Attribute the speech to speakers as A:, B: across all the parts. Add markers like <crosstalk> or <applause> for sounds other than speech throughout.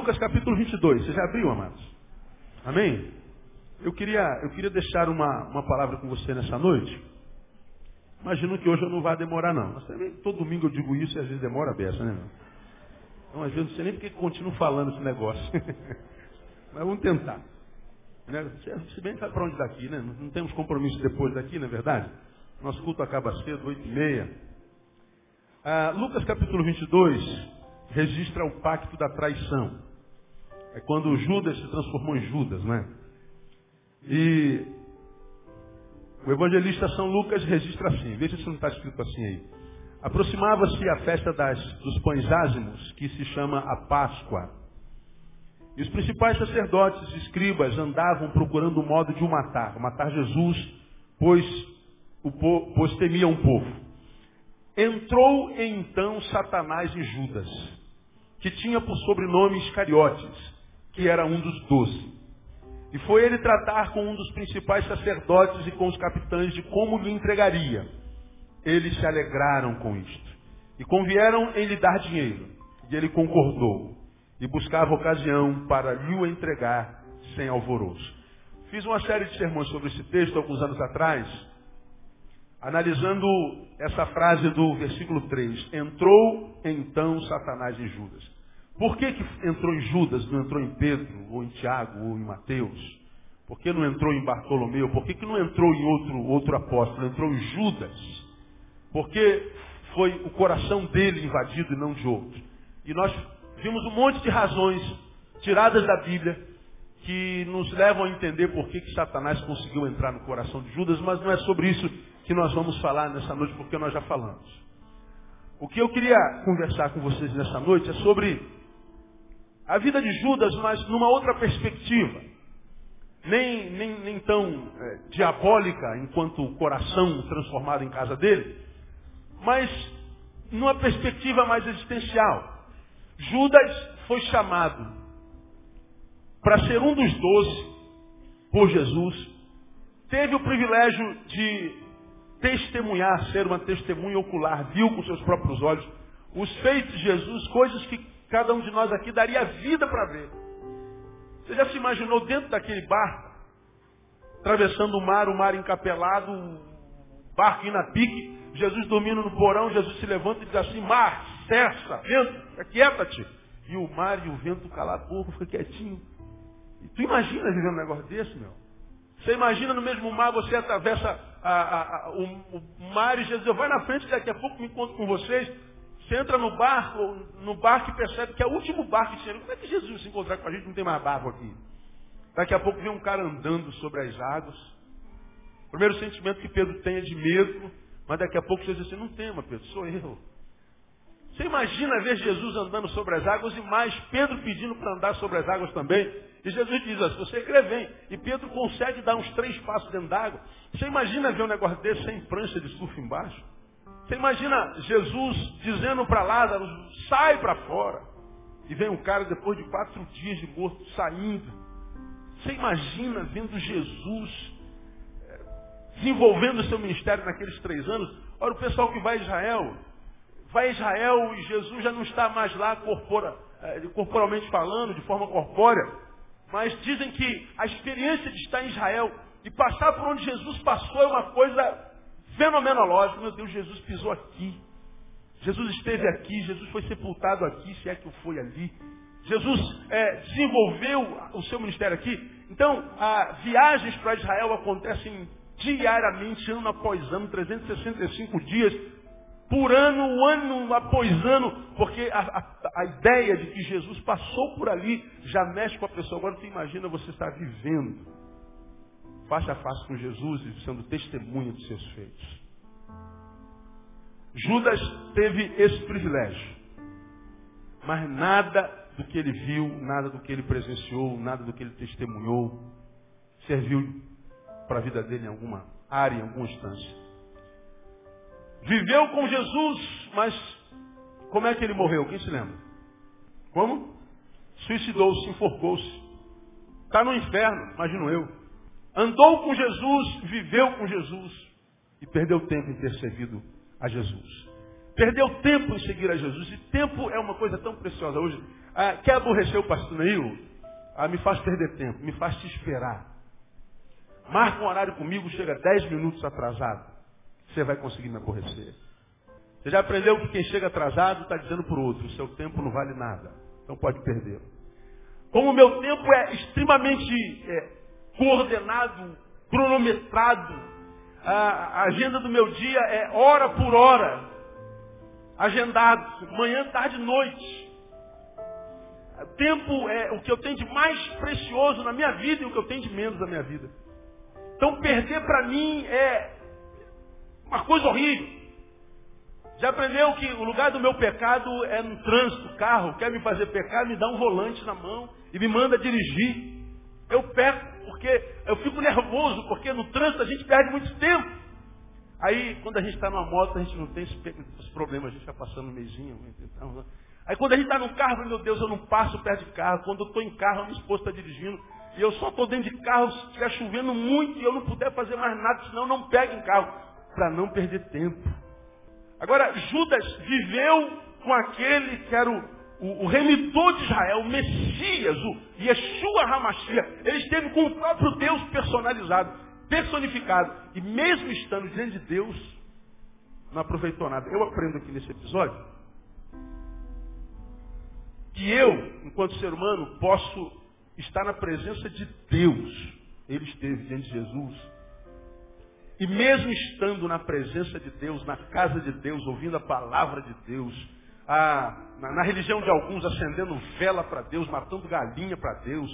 A: Lucas capítulo 22. Você já abriu, amados? Amém? Eu queria, eu queria deixar uma, uma palavra com você nessa noite. Imagino que hoje eu não vai demorar, não. Mas também todo domingo eu digo isso e às vezes demora a beça, né? Então, às vezes não sei nem porque continuo falando esse negócio. <laughs> Mas vamos tentar. Né? Se bem sabe para onde daqui, né? Não temos compromisso depois daqui, não é verdade? Nosso culto acaba cedo, oito e meia. Ah, Lucas capítulo 22 registra o pacto da traição. É quando Judas se transformou em Judas, né? E o evangelista São Lucas registra assim, veja se não está escrito assim aí. Aproximava-se a festa das, dos pães ázimos, que se chama a Páscoa. E os principais sacerdotes e escribas andavam procurando o modo de o matar, matar Jesus, pois, o, pois o povo. Entrou então Satanás em Judas, que tinha por sobrenome Iscariotes, que era um dos doze. E foi ele tratar com um dos principais sacerdotes e com os capitães de como lhe entregaria. Eles se alegraram com isto. E convieram em lhe dar dinheiro. E ele concordou. E buscava ocasião para lhe o entregar sem alvoroço. Fiz uma série de sermões sobre esse texto alguns anos atrás, analisando essa frase do versículo 3. Entrou então Satanás em Judas. Por que, que entrou em Judas, não entrou em Pedro, ou em Tiago, ou em Mateus? Por que não entrou em Bartolomeu? Por que, que não entrou em outro, outro apóstolo? Entrou em Judas. Porque foi o coração dele invadido e não de outro. E nós vimos um monte de razões tiradas da Bíblia que nos levam a entender por que, que Satanás conseguiu entrar no coração de Judas, mas não é sobre isso que nós vamos falar nessa noite, porque nós já falamos. O que eu queria conversar com vocês nessa noite é sobre a vida de Judas, mas numa outra perspectiva. Nem, nem, nem tão é, diabólica enquanto o coração transformado em casa dele, mas numa perspectiva mais existencial. Judas foi chamado para ser um dos doze por Jesus, teve o privilégio de testemunhar, ser uma testemunha ocular, viu com seus próprios olhos os feitos de Jesus, coisas que Cada um de nós aqui daria vida para ver. Você já se imaginou dentro daquele barco, atravessando o mar, o mar encapelado, o barco indo a pique, Jesus dormindo no porão, Jesus se levanta e diz assim, mar, cessa, vento, aquieta-te. E o mar e o vento calado, pouco, fica quietinho. E tu imagina vivendo um negócio desse, meu? Você imagina no mesmo mar, você atravessa a, a, a, o, o, mar e Jesus, vai na frente, daqui a pouco me encontro com vocês. Você entra no barco, no barco e percebe que é o último barco que tinha. Como é que Jesus se encontrar com a gente não tem mais barco aqui? Daqui a pouco vem um cara andando sobre as águas. O primeiro sentimento que Pedro tem é de medo, mas daqui a pouco Jesus diz assim, não tema, Pedro, sou eu. Você imagina ver Jesus andando sobre as águas e mais Pedro pedindo para andar sobre as águas também. E Jesus diz assim, você crê, vem. E Pedro consegue dar uns três passos dentro d'água. Você imagina ver um negócio desse sem prancha de surf embaixo? Você imagina Jesus dizendo para Lázaro, sai para fora. E vem um cara depois de quatro dias de morto saindo. Você imagina vendo Jesus eh, desenvolvendo o seu ministério naqueles três anos? Olha o pessoal que vai a Israel. Vai a Israel e Jesus já não está mais lá corpora, eh, corporalmente falando, de forma corpórea. Mas dizem que a experiência de estar em Israel e passar por onde Jesus passou é uma coisa fenomenológico. Meu Deus, Jesus pisou aqui. Jesus esteve aqui, Jesus foi sepultado aqui, se é que foi ali. Jesus é, desenvolveu o seu ministério aqui. Então, viagens para Israel acontecem diariamente, ano após ano, 365 dias por ano, ano após ano, porque a, a, a, ideia de que Jesus passou por ali já mexe com a pessoa. Agora você imagina você estar vivendo face a face com Jesus e sendo testemunha dos seus feitos. Judas teve esse privilégio. Mas nada do que ele viu, nada do que ele presenciou, nada do que ele testemunhou, serviu para a vida dele em alguma área, em alguma instância. Viveu com Jesus, mas como é que ele morreu? Quem se lembra? Como? Suicidou-se, enforcou-se. Está no inferno, imagino eu. Andou com Jesus, viveu com Jesus e perdeu tempo em ter servido a Jesus. Perdeu tempo em seguir a Jesus. E tempo é uma coisa tão preciosa hoje. Ah, quer aborrecer o pastor Neil? Ah, me faz perder tempo, me faz te esperar. Marca um horário comigo, chega 10 minutos atrasado. Você vai conseguir me aborrecer. Você já aprendeu que quem chega atrasado está dizendo para o outro, seu tempo não vale nada. Então pode perder. Como o meu tempo é extremamente é, coordenado, cronometrado, a agenda do meu dia é hora por hora, agendado, manhã, tarde, noite. Tempo é o que eu tenho de mais precioso na minha vida e o que eu tenho de menos na minha vida. Então perder para mim é uma coisa horrível. Já aprendeu que o lugar do meu pecado é no trânsito, carro, quer me fazer pecar, me dá um volante na mão e me manda dirigir. Eu peco porque eu fico nervoso, porque no trânsito a gente perde muito tempo. Aí, quando a gente está numa moto, a gente não tem esses problemas, a gente está passando um mesinho. Então, aí quando a gente está no carro, meu Deus, eu não passo perto de carro. Quando eu estou em carro, a minha esposa está dirigindo. E eu só estou dentro de carro se estiver chovendo muito e eu não puder fazer mais nada, senão não pego em carro. Para não perder tempo. Agora, Judas viveu com aquele que era o, o, o remidor de Israel, o Messias, o Yeshua Hamashia. Ele esteve com o próprio Deus personalizado, personificado. E mesmo estando diante de Deus, não aproveitou nada. Eu aprendo aqui nesse episódio que eu, enquanto ser humano, posso está na presença de Deus. Ele esteve diante de Jesus. E mesmo estando na presença de Deus, na casa de Deus, ouvindo a palavra de Deus, a, na, na, religião de alguns acendendo vela para Deus, matando galinha para Deus,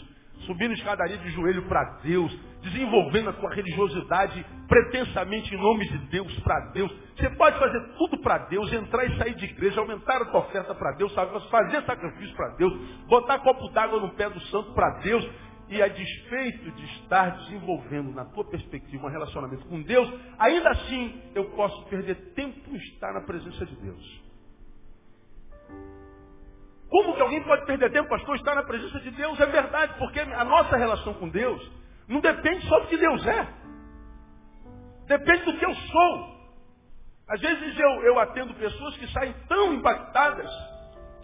A: subindo escadaria de joelho para Deus, desenvolvendo a tua religiosidade pretensamente em nome de Deus, para Deus. Você pode fazer tudo para Deus, entrar e sair de igreja, aumentar a tua oferta para Deus, fazer sacrifício para Deus, botar copo d'água no pé do santo para Deus, e a despeito de estar desenvolvendo na tua perspectiva um relacionamento com Deus, ainda assim eu posso perder tempo em estar na presença de Deus. Como que alguém pode perder tempo, pastor, estar na presença de Deus? É verdade, porque a nossa relação com Deus não depende só do que Deus é. Depende do que eu sou. Às vezes eu, eu atendo pessoas que saem tão impactadas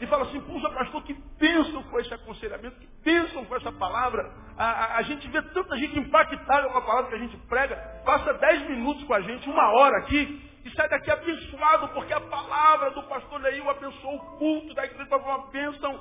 A: e falam assim, puxa pastor, que pensam com esse aconselhamento, que pensam com essa palavra. A, a, a, gente vê tanta gente impactada com a palavra que a gente prega, passa dez minutos com a gente, uma hora aqui, e sai daqui abençoado, porque a palavra do pastor Leil abençoou o culto da igreja, uma bênção,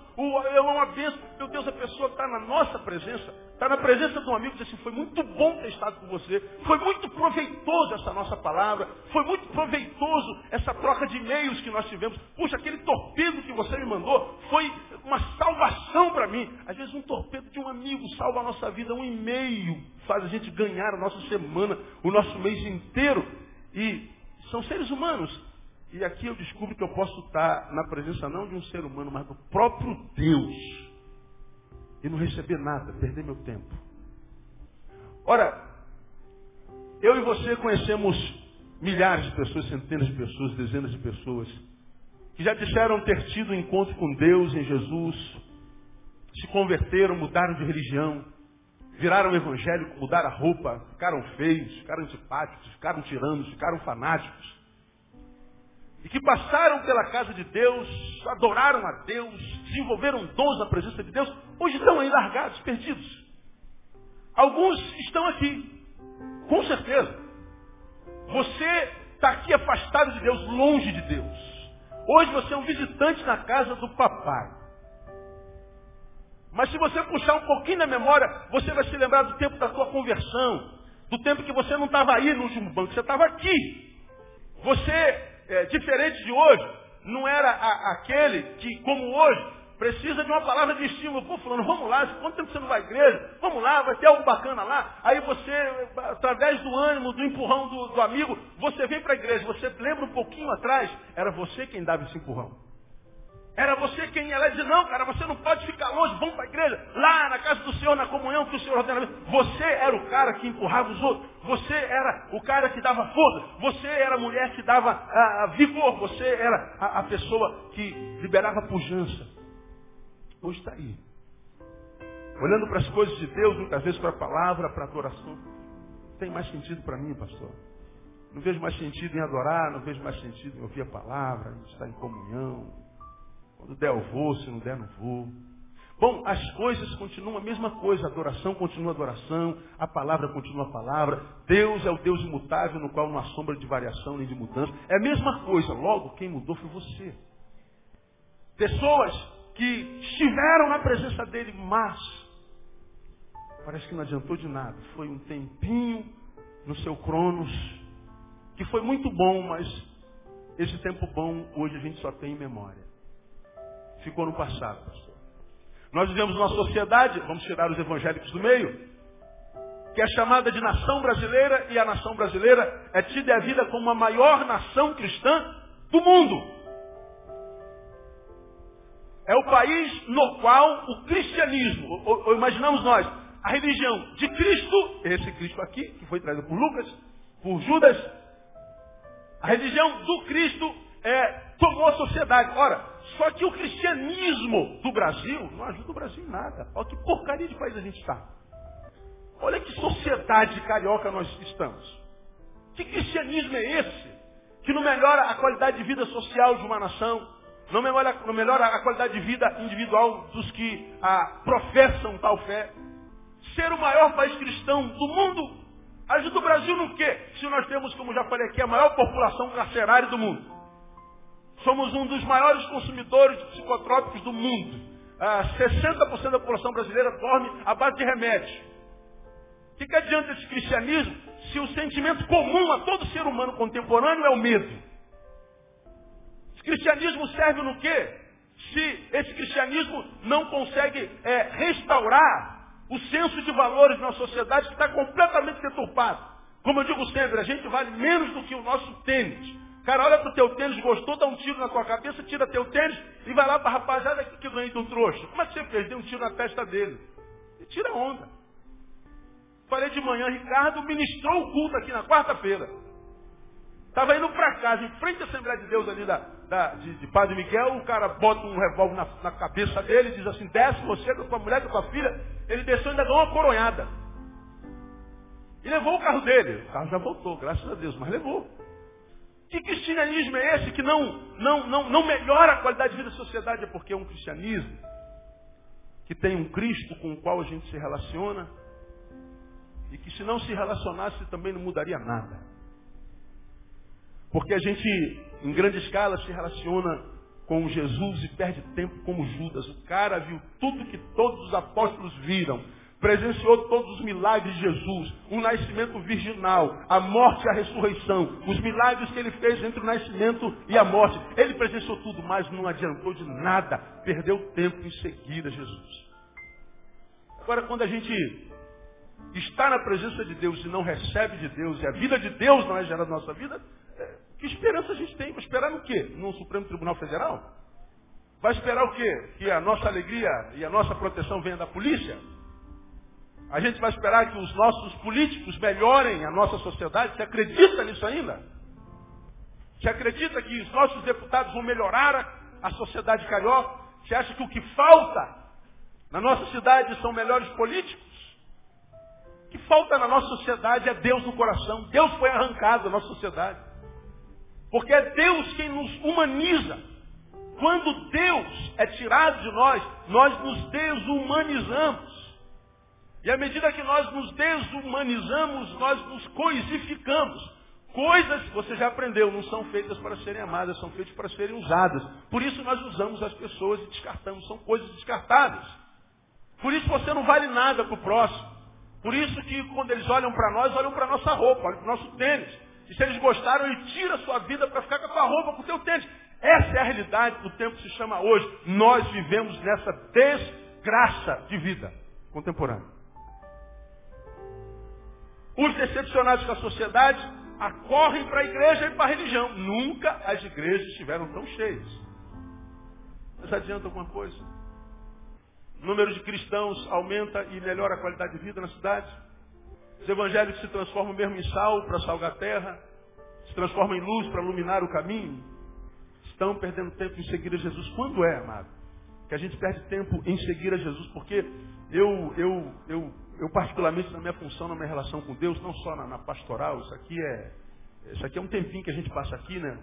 A: é uma bênção. Meu Deus, a pessoa está na nossa presença, está na presença de um amigo diz assim, foi muito bom ter estado com você, foi muito proveitoso essa nossa palavra, foi muito proveitoso essa troca de e-mails que nós tivemos. Puxa, aquele torpedo que você me mandou foi uma salvação para mim. Às vezes um torpedo de um amigo salva a nossa vida, um e-mail faz a gente ganhar a nossa semana, o nosso mês inteiro. E são seres humanos. E aqui eu descubro que eu posso estar na presença não de um ser humano, mas do próprio Deus. E não receber nada, perder meu tempo. Ora, eu e você conhecemos milhares de pessoas, centenas de pessoas, dezenas de pessoas, que já disseram ter tido um encontro com Deus em Jesus, se converteram, mudaram de religião, viraram evangélicos, mudaram a roupa, ficaram feios, ficaram antipáticos, ficaram tiranos, ficaram fanáticos. E que passaram pela casa de Deus, adoraram a Deus, desenvolveram dons na presença de Deus, hoje estão aí largados, perdidos. Alguns estão aqui, com certeza. Você está aqui afastado de Deus, longe de Deus. Hoje você é um visitante na casa do papai. Mas se você puxar um pouquinho na memória, você vai se lembrar do tempo da sua conversão, do tempo que você não estava aí no último banco, você estava aqui. Você, é, diferente de hoje, não era a, aquele que, como hoje, precisa de uma palavra de estímulo. Pô, falando, vamos lá, quanto tempo você não vai à igreja? Vamos lá, vai ter algo bacana lá. Aí você, através do ânimo, do empurrão do, do amigo, você vem para a igreja. Você lembra um pouquinho atrás, era você quem dava esse empurrão. Era você quem ia lá e dizia, não, cara, você não pode ficar longe, vamos para a igreja, lá na casa do Senhor, na comunhão que o Senhor ordena. Você era o cara que empurrava os outros, você era o cara que dava força, você era a mulher que dava a, a vigor, você era a, a pessoa que liberava pujança. Hoje está aí. Olhando para as coisas de Deus, muitas vezes para a palavra, para a adoração. Tem mais sentido para mim, pastor. Não vejo mais sentido em adorar, não vejo mais sentido em ouvir a palavra, em estar em comunhão. Quando der eu vou, se não der não vou. Bom, as coisas continuam a mesma coisa, a adoração continua a adoração, a palavra continua a palavra, Deus é o Deus imutável no qual não há sombra de variação nem de mudança. É a mesma coisa, logo quem mudou foi você. Pessoas que estiveram na presença dele, mas parece que não adiantou de nada. Foi um tempinho no seu cronos, que foi muito bom, mas esse tempo bom hoje a gente só tem em memória. Ficou no passado. Nós vivemos numa sociedade, vamos tirar os evangélicos do meio, que é chamada de nação brasileira, e a nação brasileira é tida a vida como a maior nação cristã do mundo. É o país no qual o cristianismo, ou, ou imaginamos nós, a religião de Cristo, esse Cristo aqui, que foi trazido por Lucas, por Judas, a religião do Cristo é, tomou a sociedade. Ora, só que o cristianismo do Brasil não ajuda o Brasil em nada. Olha que porcaria de país a gente está. Olha que sociedade carioca nós estamos. Que cristianismo é esse? Que não melhora a qualidade de vida social de uma nação, não melhora, não melhora a qualidade de vida individual dos que ah, professam tal fé. Ser o maior país cristão do mundo ajuda o Brasil no quê? Se nós temos, como já falei aqui, a maior população carcerária do mundo. Somos um dos maiores consumidores de psicotrópicos do mundo. Ah, 60% da população brasileira dorme à base de remédios. O que, que adianta esse cristianismo se o sentimento comum a todo ser humano contemporâneo é o medo? Esse cristianismo serve no quê? Se esse cristianismo não consegue é, restaurar o senso de valores na sociedade que está completamente deturpado. Como eu digo sempre, a gente vale menos do que o nosso tênis. Cara olha pro teu tênis, gostou, dá um tiro na tua cabeça, tira teu tênis e vai lá para rapaziada que, que ganhei de um trouxa. Como é que você fez? Deu um tiro na testa dele. E tira onda. Falei de manhã, Ricardo ministrou o culto aqui na quarta-feira. Estava indo para casa, em frente à Assembleia de Deus ali da, da de, de, Padre Miguel, o cara bota um revólver na, na, cabeça dele e diz assim, desce você com a mulher, com a filha. Ele desceu e ainda deu uma coronhada. E levou o carro dele. O carro já voltou, graças a Deus, mas levou. Que cristianismo é esse que não, não, não, não melhora a qualidade de vida da sociedade? É porque é um cristianismo que tem um Cristo com o qual a gente se relaciona e que se não se relacionasse também não mudaria nada. Porque a gente, em grande escala, se relaciona com Jesus e perde tempo como Judas. O cara viu tudo que todos os apóstolos viram presenciou todos os milagres de Jesus, o nascimento virginal, a morte e a ressurreição, os milagres que ele fez entre o nascimento e a morte. Ele presenciou tudo, mas não adiantou de nada, perdeu tempo em seguir a Jesus. Agora, quando a gente está na presença de Deus e não recebe de Deus, e a vida de Deus não é gerada na nossa vida, é, que esperança a gente tem? Vai esperar no quê? No Supremo Tribunal Federal? Vai esperar o quê? Que a nossa alegria e a nossa proteção venha da polícia? A gente vai esperar que os nossos políticos melhorem a nossa sociedade? Você acredita nisso ainda? Você acredita que os nossos deputados vão melhorar a, sociedade carioca? Você acha que o que falta na nossa cidade são melhores políticos? O que falta na nossa sociedade é Deus no coração. Deus foi arrancado da nossa sociedade. Porque é Deus quem nos humaniza. Quando Deus é tirado de nós, nós nos desumanizamos. E à medida que nós nos desumanizamos, nós nos coisificamos. Coisas, você já aprendeu, não são feitas para serem amadas, são feitas para serem usadas. Por isso nós usamos as pessoas e descartamos, são coisas descartáveis. Por isso você não vale nada para o próximo. Por isso que quando eles olham para nós, olham para a nossa roupa, olham para o nosso tênis. E se eles gostaram, ele tira a sua vida para ficar com a tua roupa, com o tênis. Essa é a realidade do tempo que se chama hoje. Nós vivemos nessa desgraça de vida contemporânea. Os decepcionados com a sociedade acorrem para a igreja e para a religião. Nunca as igrejas estiveram tão cheias. Mas adianta alguma coisa? O número de cristãos aumenta e melhora a qualidade de vida na cidade. Os evangélicos se transformam mesmo em sal para salgar a terra, se transformam em luz para iluminar o caminho. Estão perdendo tempo em seguir a Jesus. Quando é, amado? Que a gente perde tempo em seguir a Jesus, porque eu, eu, eu eu particularmente na minha função, na minha relação com Deus, não só na, na pastoral, isso aqui é, Isso aqui é um tempinho que a gente passa aqui, né?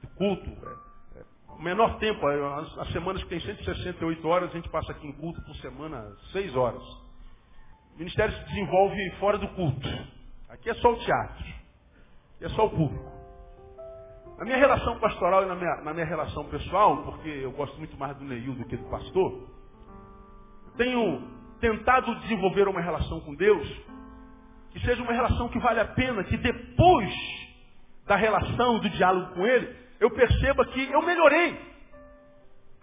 A: De culto. É, é, o menor tempo, é, as, as, semanas que tem 168 horas, a gente passa aqui em culto por semana 6 horas. O ministério se desenvolve fora do culto. Aqui é só o teatro. Aqui é só o público. Na minha relação pastoral e na minha, na minha relação pessoal, porque eu gosto muito mais do Neil do que do pastor, tenho tentado desenvolver uma relação com Deus que seja uma relação que vale a pena, que depois da relação, do diálogo com Ele, eu perceba que eu melhorei.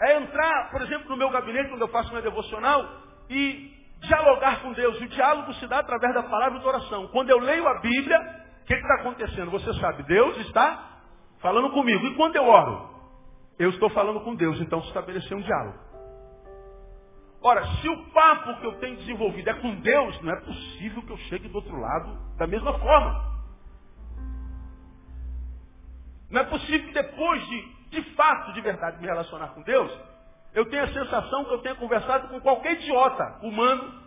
A: É entrar, por exemplo, no meu gabinete, quando eu faço minha devocional, e dialogar com Deus. O diálogo se dá através da palavra e da oração. Quando eu leio a Bíblia, o que está acontecendo? Você sabe, Deus está falando comigo. E quando eu oro? Eu estou falando com Deus, então se estabeleceu um diálogo. Ora, se o papo que eu tenho desenvolvido é com Deus, não é possível que eu chegue do outro lado da mesma forma. Não é possível que depois de, de fato, de verdade, me relacionar com Deus, eu tenha a sensação que eu tenha conversado com qualquer idiota humano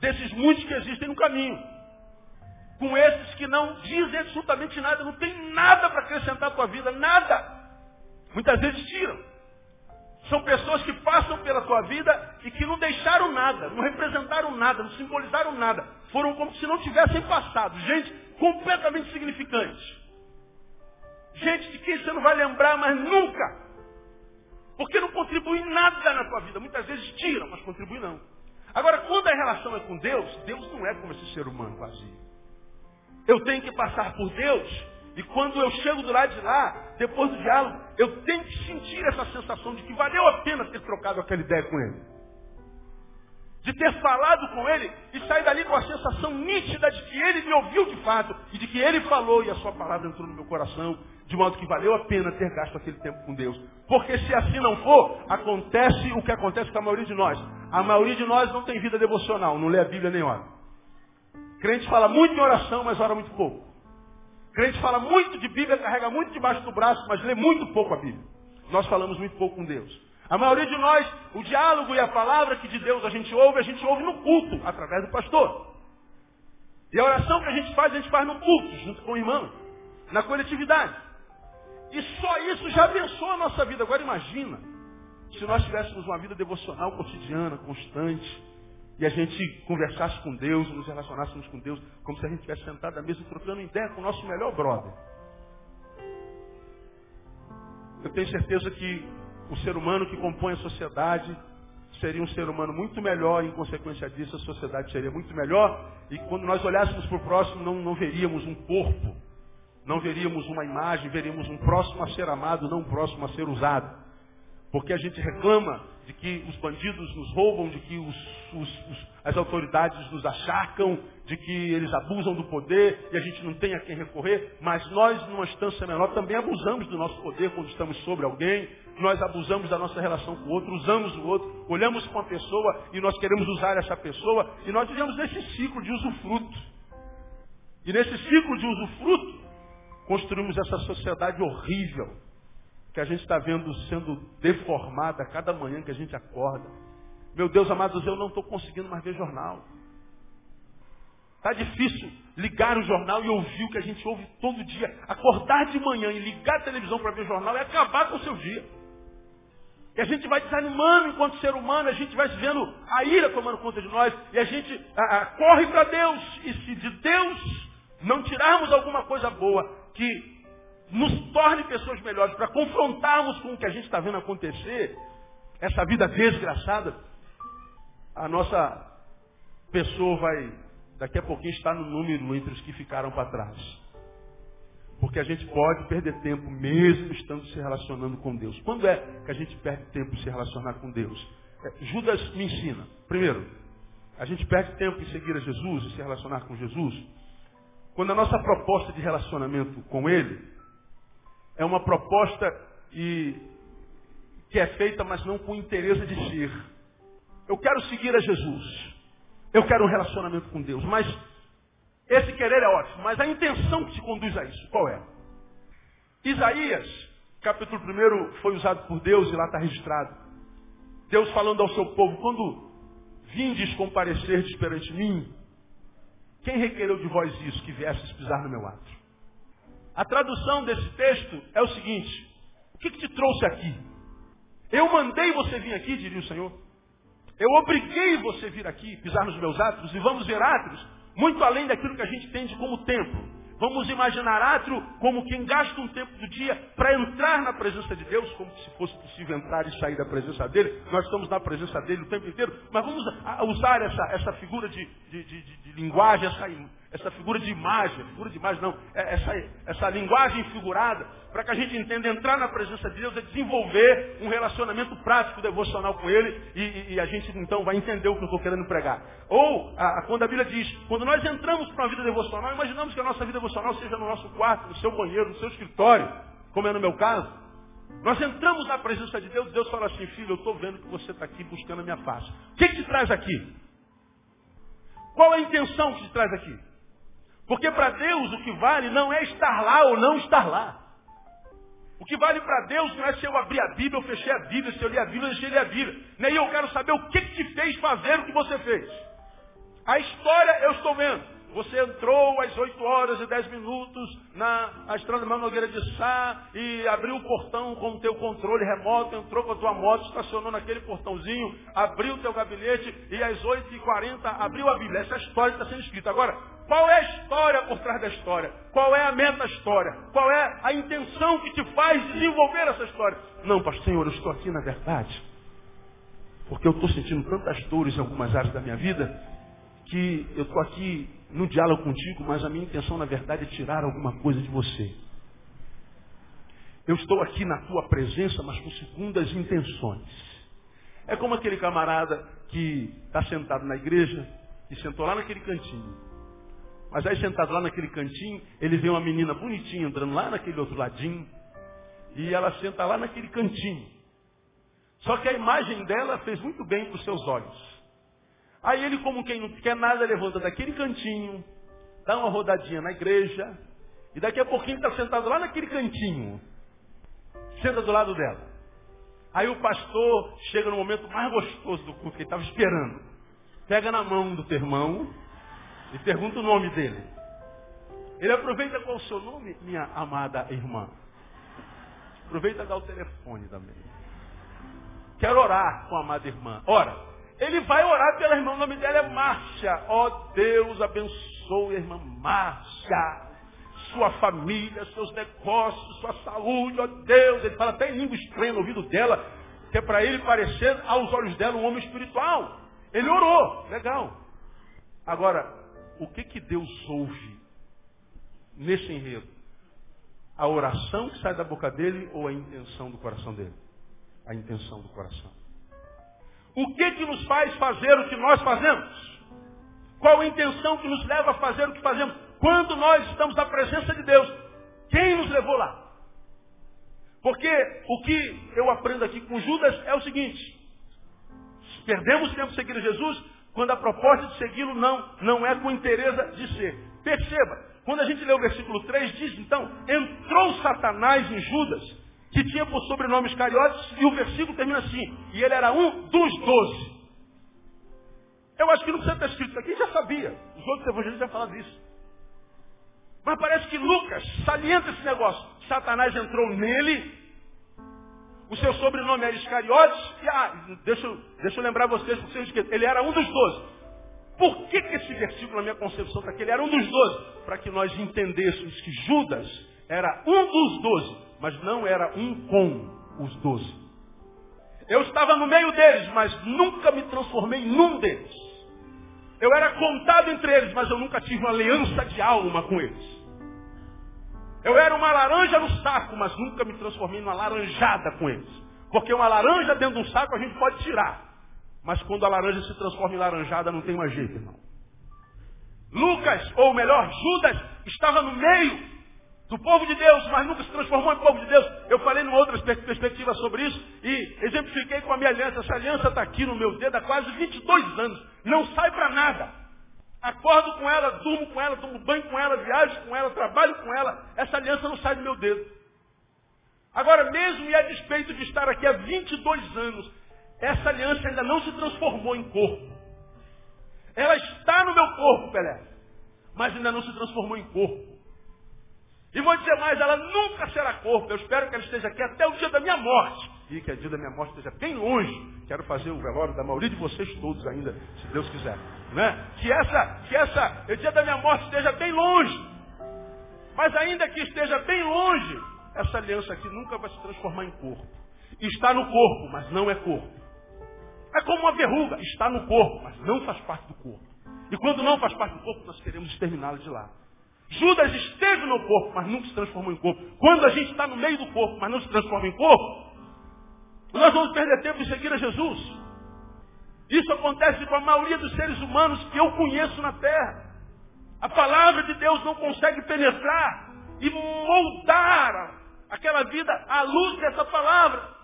A: desses muitos que existem no caminho. Com esses que não dizem absolutamente nada, não tem nada para acrescentar à tua vida, nada. Muitas vezes tiram. São pessoas que passam pela tua vida e que não deixaram nada, não representaram nada, não simbolizaram nada. Foram como se não tivessem passado. Gente completamente significante. Gente de quem você não vai lembrar mais nunca. Porque não contribui nada na tua vida. Muitas vezes tiram, mas contribui não. Agora, quando a relação é com Deus, Deus não é como esse ser humano vazio. Eu tenho que passar por Deus e quando eu chego do lado de lá, depois do diálogo, eu tenho que sentir essa sensação de que valeu a pena ter trocado aquela ideia com ele. De ter falado com ele e sair dali com a sensação nítida de que ele me ouviu de fato e de que ele falou e a sua palavra entrou no meu coração, de modo que valeu a pena ter gasto aquele tempo com Deus. Porque se assim não for, acontece o que acontece com a maioria de nós. A maioria de nós não tem vida devocional, não lê a Bíblia nem ora. Crente fala muito em oração, mas ora muito pouco. Crente fala muito de Bíblia, carrega muito debaixo do braço, mas lê muito pouco a Bíblia. Nós falamos muito pouco com Deus. A maioria de nós, o diálogo e a palavra que de Deus a gente ouve, a gente ouve no culto, através do pastor. E a oração que a gente faz, a gente faz no culto, junto com o irmão, na coletividade. E só isso já abençoa a nossa vida. Agora imagina, se nós tivéssemos uma vida devocional cotidiana, constante, e a gente conversasse com Deus, nos relacionássemos com Deus, como se a gente estivesse sentado à mesa trocando ideia com o nosso melhor brother. Eu tenho certeza que o ser humano que compõe a sociedade seria um ser humano muito melhor, e em consequência disso a sociedade seria muito melhor, e quando nós olhássemos para o próximo não, não veríamos um corpo, não veríamos uma imagem, veríamos um próximo a ser amado, não um próximo a ser usado. Porque a gente reclama de que os bandidos nos roubam, de que os, os, os, as autoridades nos achacam, de que eles abusam do poder e a gente não tem a quem recorrer, mas nós, numa instância menor, também abusamos do nosso poder quando estamos sobre alguém, nós abusamos da nossa relação com o outro, usamos o outro, olhamos para uma pessoa e nós queremos usar essa pessoa e nós vivemos nesse ciclo de usufruto. E nesse ciclo de usufruto, construímos essa sociedade horrível que a gente está vendo sendo deformada cada manhã que a gente acorda. Meu Deus, amados, eu não estou conseguindo mais ver jornal. Está difícil ligar o jornal e ouvir o que a gente ouve todo dia. Acordar de manhã e ligar a televisão para ver jornal é acabar com o seu dia. E a gente vai desanimando enquanto ser humano, a gente vai vendo a ira tomando conta de nós, e a gente a, a, corre para Deus. E se de Deus não tirarmos alguma coisa boa que nos torne pessoas melhores, para confrontarmos com o que a gente está vendo acontecer, essa vida desgraçada, a nossa pessoa vai, daqui a pouquinho, estar no número entre os que ficaram para trás. Porque a gente pode perder tempo mesmo estando se relacionando com Deus. Quando é que a gente perde tempo se relacionar com Deus? É, Judas me ensina. Primeiro, a gente perde tempo em seguir a Jesus e se relacionar com Jesus. Quando a nossa proposta de relacionamento com Ele é uma proposta e, que é feita, mas não com interesse de ser. Eu quero seguir a Jesus. Eu quero um relacionamento com Deus. Mas esse querer é ótimo. Mas a intenção que te conduz a isso, qual é? Isaías, capítulo 1, foi usado por Deus e lá está registrado. Deus falando ao seu povo, quando vindes comparecerdes perante mim, quem requereu de vós isso, que viesses pisar no meu ato? A tradução desse texto é o seguinte: o que, que te trouxe aqui? Eu mandei você vir aqui, diria o Senhor. Eu obriguei você vir aqui, pisar nos meus átrios, e vamos ver átrios muito além daquilo que a gente entende como templo. Vamos imaginar átrio como quem gasta um tempo do dia para entrar na presença de Deus, como se fosse possível entrar e sair da presença dele. Nós estamos na presença dele o tempo inteiro, mas vamos usar essa, essa figura de, de, de, de linguagem, essa, essa figura de imagem, figura de imagem não, é essa, essa linguagem figurada, para que a gente entenda entrar na presença de Deus é desenvolver um relacionamento prático, devocional com Ele, e, e, a gente então vai entender o que eu estou querendo pregar. Ou, a, quando a Bíblia diz, quando nós entramos para uma vida devocional, imaginamos que a nossa vida devocional seja no nosso quarto, no seu banheiro, no seu escritório, como é no meu caso. Nós entramos na presença de Deus, Deus fala assim, filho, eu estou vendo que você está aqui buscando a minha face. O que, que te traz aqui? Qual a intenção que te traz aqui? Porque para Deus o que vale não é estar lá ou não estar lá. O que vale para Deus não é se eu abrir a Bíblia, ou fechei a Bíblia, se eu li a Bíblia, ou deixei ler a Bíblia. Nem eu quero saber o que, que te fez fazer o que você fez. A história eu estou vendo. Você entrou às 8 horas e 10 minutos na estrada Manogueira de Sá e abriu o portão com o teu controle remoto, entrou com a tua moto, estacionou naquele portãozinho, abriu o teu gabinete e às 8h40 abriu a Bíblia. Essa história está sendo escrita. Agora, qual é a história por trás da história? Qual é a meta história? Qual é a intenção que te faz desenvolver essa história? Não, pastor, Senhor, eu estou aqui na verdade porque eu estou sentindo tantas dores em algumas áreas da minha vida que eu estou aqui no diálogo contigo, mas a minha intenção, na verdade, é tirar alguma coisa de você. Eu estou aqui na tua presença, mas com segundas intenções. É como aquele camarada que está sentado na igreja e sentou lá naquele cantinho. Mas aí sentado lá naquele cantinho, ele vê uma menina bonitinha entrando lá naquele outro ladinho. E ela senta lá naquele cantinho. Só que a imagem dela fez muito bem para os seus olhos. Aí ele, como quem não quer nada, levanta daquele cantinho, dá uma rodadinha na igreja, e daqui a pouquinho está sentado lá naquele cantinho. Senta do lado dela. Aí o pastor chega no momento mais gostoso do culto, que ele estava esperando. Pega na mão do teu irmão e pergunta o nome dele. Ele aproveita qual o seu nome, minha amada irmã. Aproveita dá o telefone também. Quero orar com a amada irmã. Ora. Ele vai orar pela irmã, o nome dela é Márcia. Ó oh, Deus, abençoe a irmã Márcia. Sua família, seus negócios, sua saúde, ó oh, Deus. Ele fala até em língua estranha no ouvido dela, que é para ele parecer aos olhos dela um homem espiritual. Ele orou, legal. Agora, o que que Deus ouve nesse enredo? A oração que sai da boca dele ou a intenção do coração dele? A intenção do coração. O que que nos faz fazer o que nós fazemos? Qual a intenção que nos leva a fazer o que fazemos? Quando nós estamos na presença de Deus, quem nos levou lá? Porque o que eu aprendo aqui com Judas é o seguinte: perdemos tempo seguindo Jesus quando a proposta de segui-lo não, não é com interesse de ser. Perceba, quando a gente lê o versículo 3, diz então, entrou Satanás em Judas que tinha por sobrenome Iscariotes, e o versículo termina assim, e ele era um dos doze. Eu acho que não precisa estar escrito isso aqui, já sabia. Os outros evangelistas já falaram disso. Mas parece que Lucas salienta esse negócio. Satanás entrou nele, o seu sobrenome era Iscariotes, e ah, deixa, deixa eu lembrar vocês, vocês que ele era um dos doze. Por que, que esse versículo, na minha concepção, está aqui? Ele era um dos doze. Para que nós entendêssemos que Judas era um dos doze mas não era um com os doze. Eu estava no meio deles, mas nunca me transformei num deles. Eu era contado entre eles, mas eu nunca tive uma aliança de alma com eles. Eu era uma laranja no saco, mas nunca me transformei numa laranjada com eles. Porque uma laranja dentro de um saco a gente pode tirar. Mas quando a laranja se transforma em laranjada, não tem mais jeito, irmão. Lucas, ou melhor, Judas, estava no meio do povo de Deus, mas nunca se transformou em povo de Deus. Eu falei numa outra perspectiva sobre isso e exemplifiquei com a minha aliança. Essa aliança está aqui no meu dedo há quase 22 anos. Não sai. Acordo com ela, durmo com ela, tomo banho com ela, viajo com ela, trabalho com ela. Essa aliança não sai do meu dedo. Agora, mesmo e a despeito de estar aqui há 22 anos, essa aliança ainda não se transformou em corpo. Ela está no meu corpo, Pelé, mas ainda não se transformou em corpo. E vou dizer mais, ela nunca será corpo. Eu espero que ela esteja aqui até o dia da minha morte. E que o dia da minha morte esteja bem longe. Quero fazer o velório da maioria de vocês todos ainda, se Deus quiser. Né? Que essa, que essa, o dia da minha morte esteja bem longe. Mas ainda que esteja bem longe, essa aliança aqui nunca vai se transformar em corpo. Está no corpo, mas não é corpo. É como uma verruga, está no corpo, mas não faz parte do corpo. E quando não faz parte do corpo, nós queremos exterminá-lo de lá. Judas esteve no corpo, mas nunca se transformou em corpo. Quando a gente está no meio do corpo, mas não se transforma em corpo, nós vamos perder tempo em seguir a Jesus. Isso acontece com a maioria dos seres humanos que eu conheço na Terra. A palavra de Deus não consegue penetrar e moldar aquela vida à luz dessa palavra.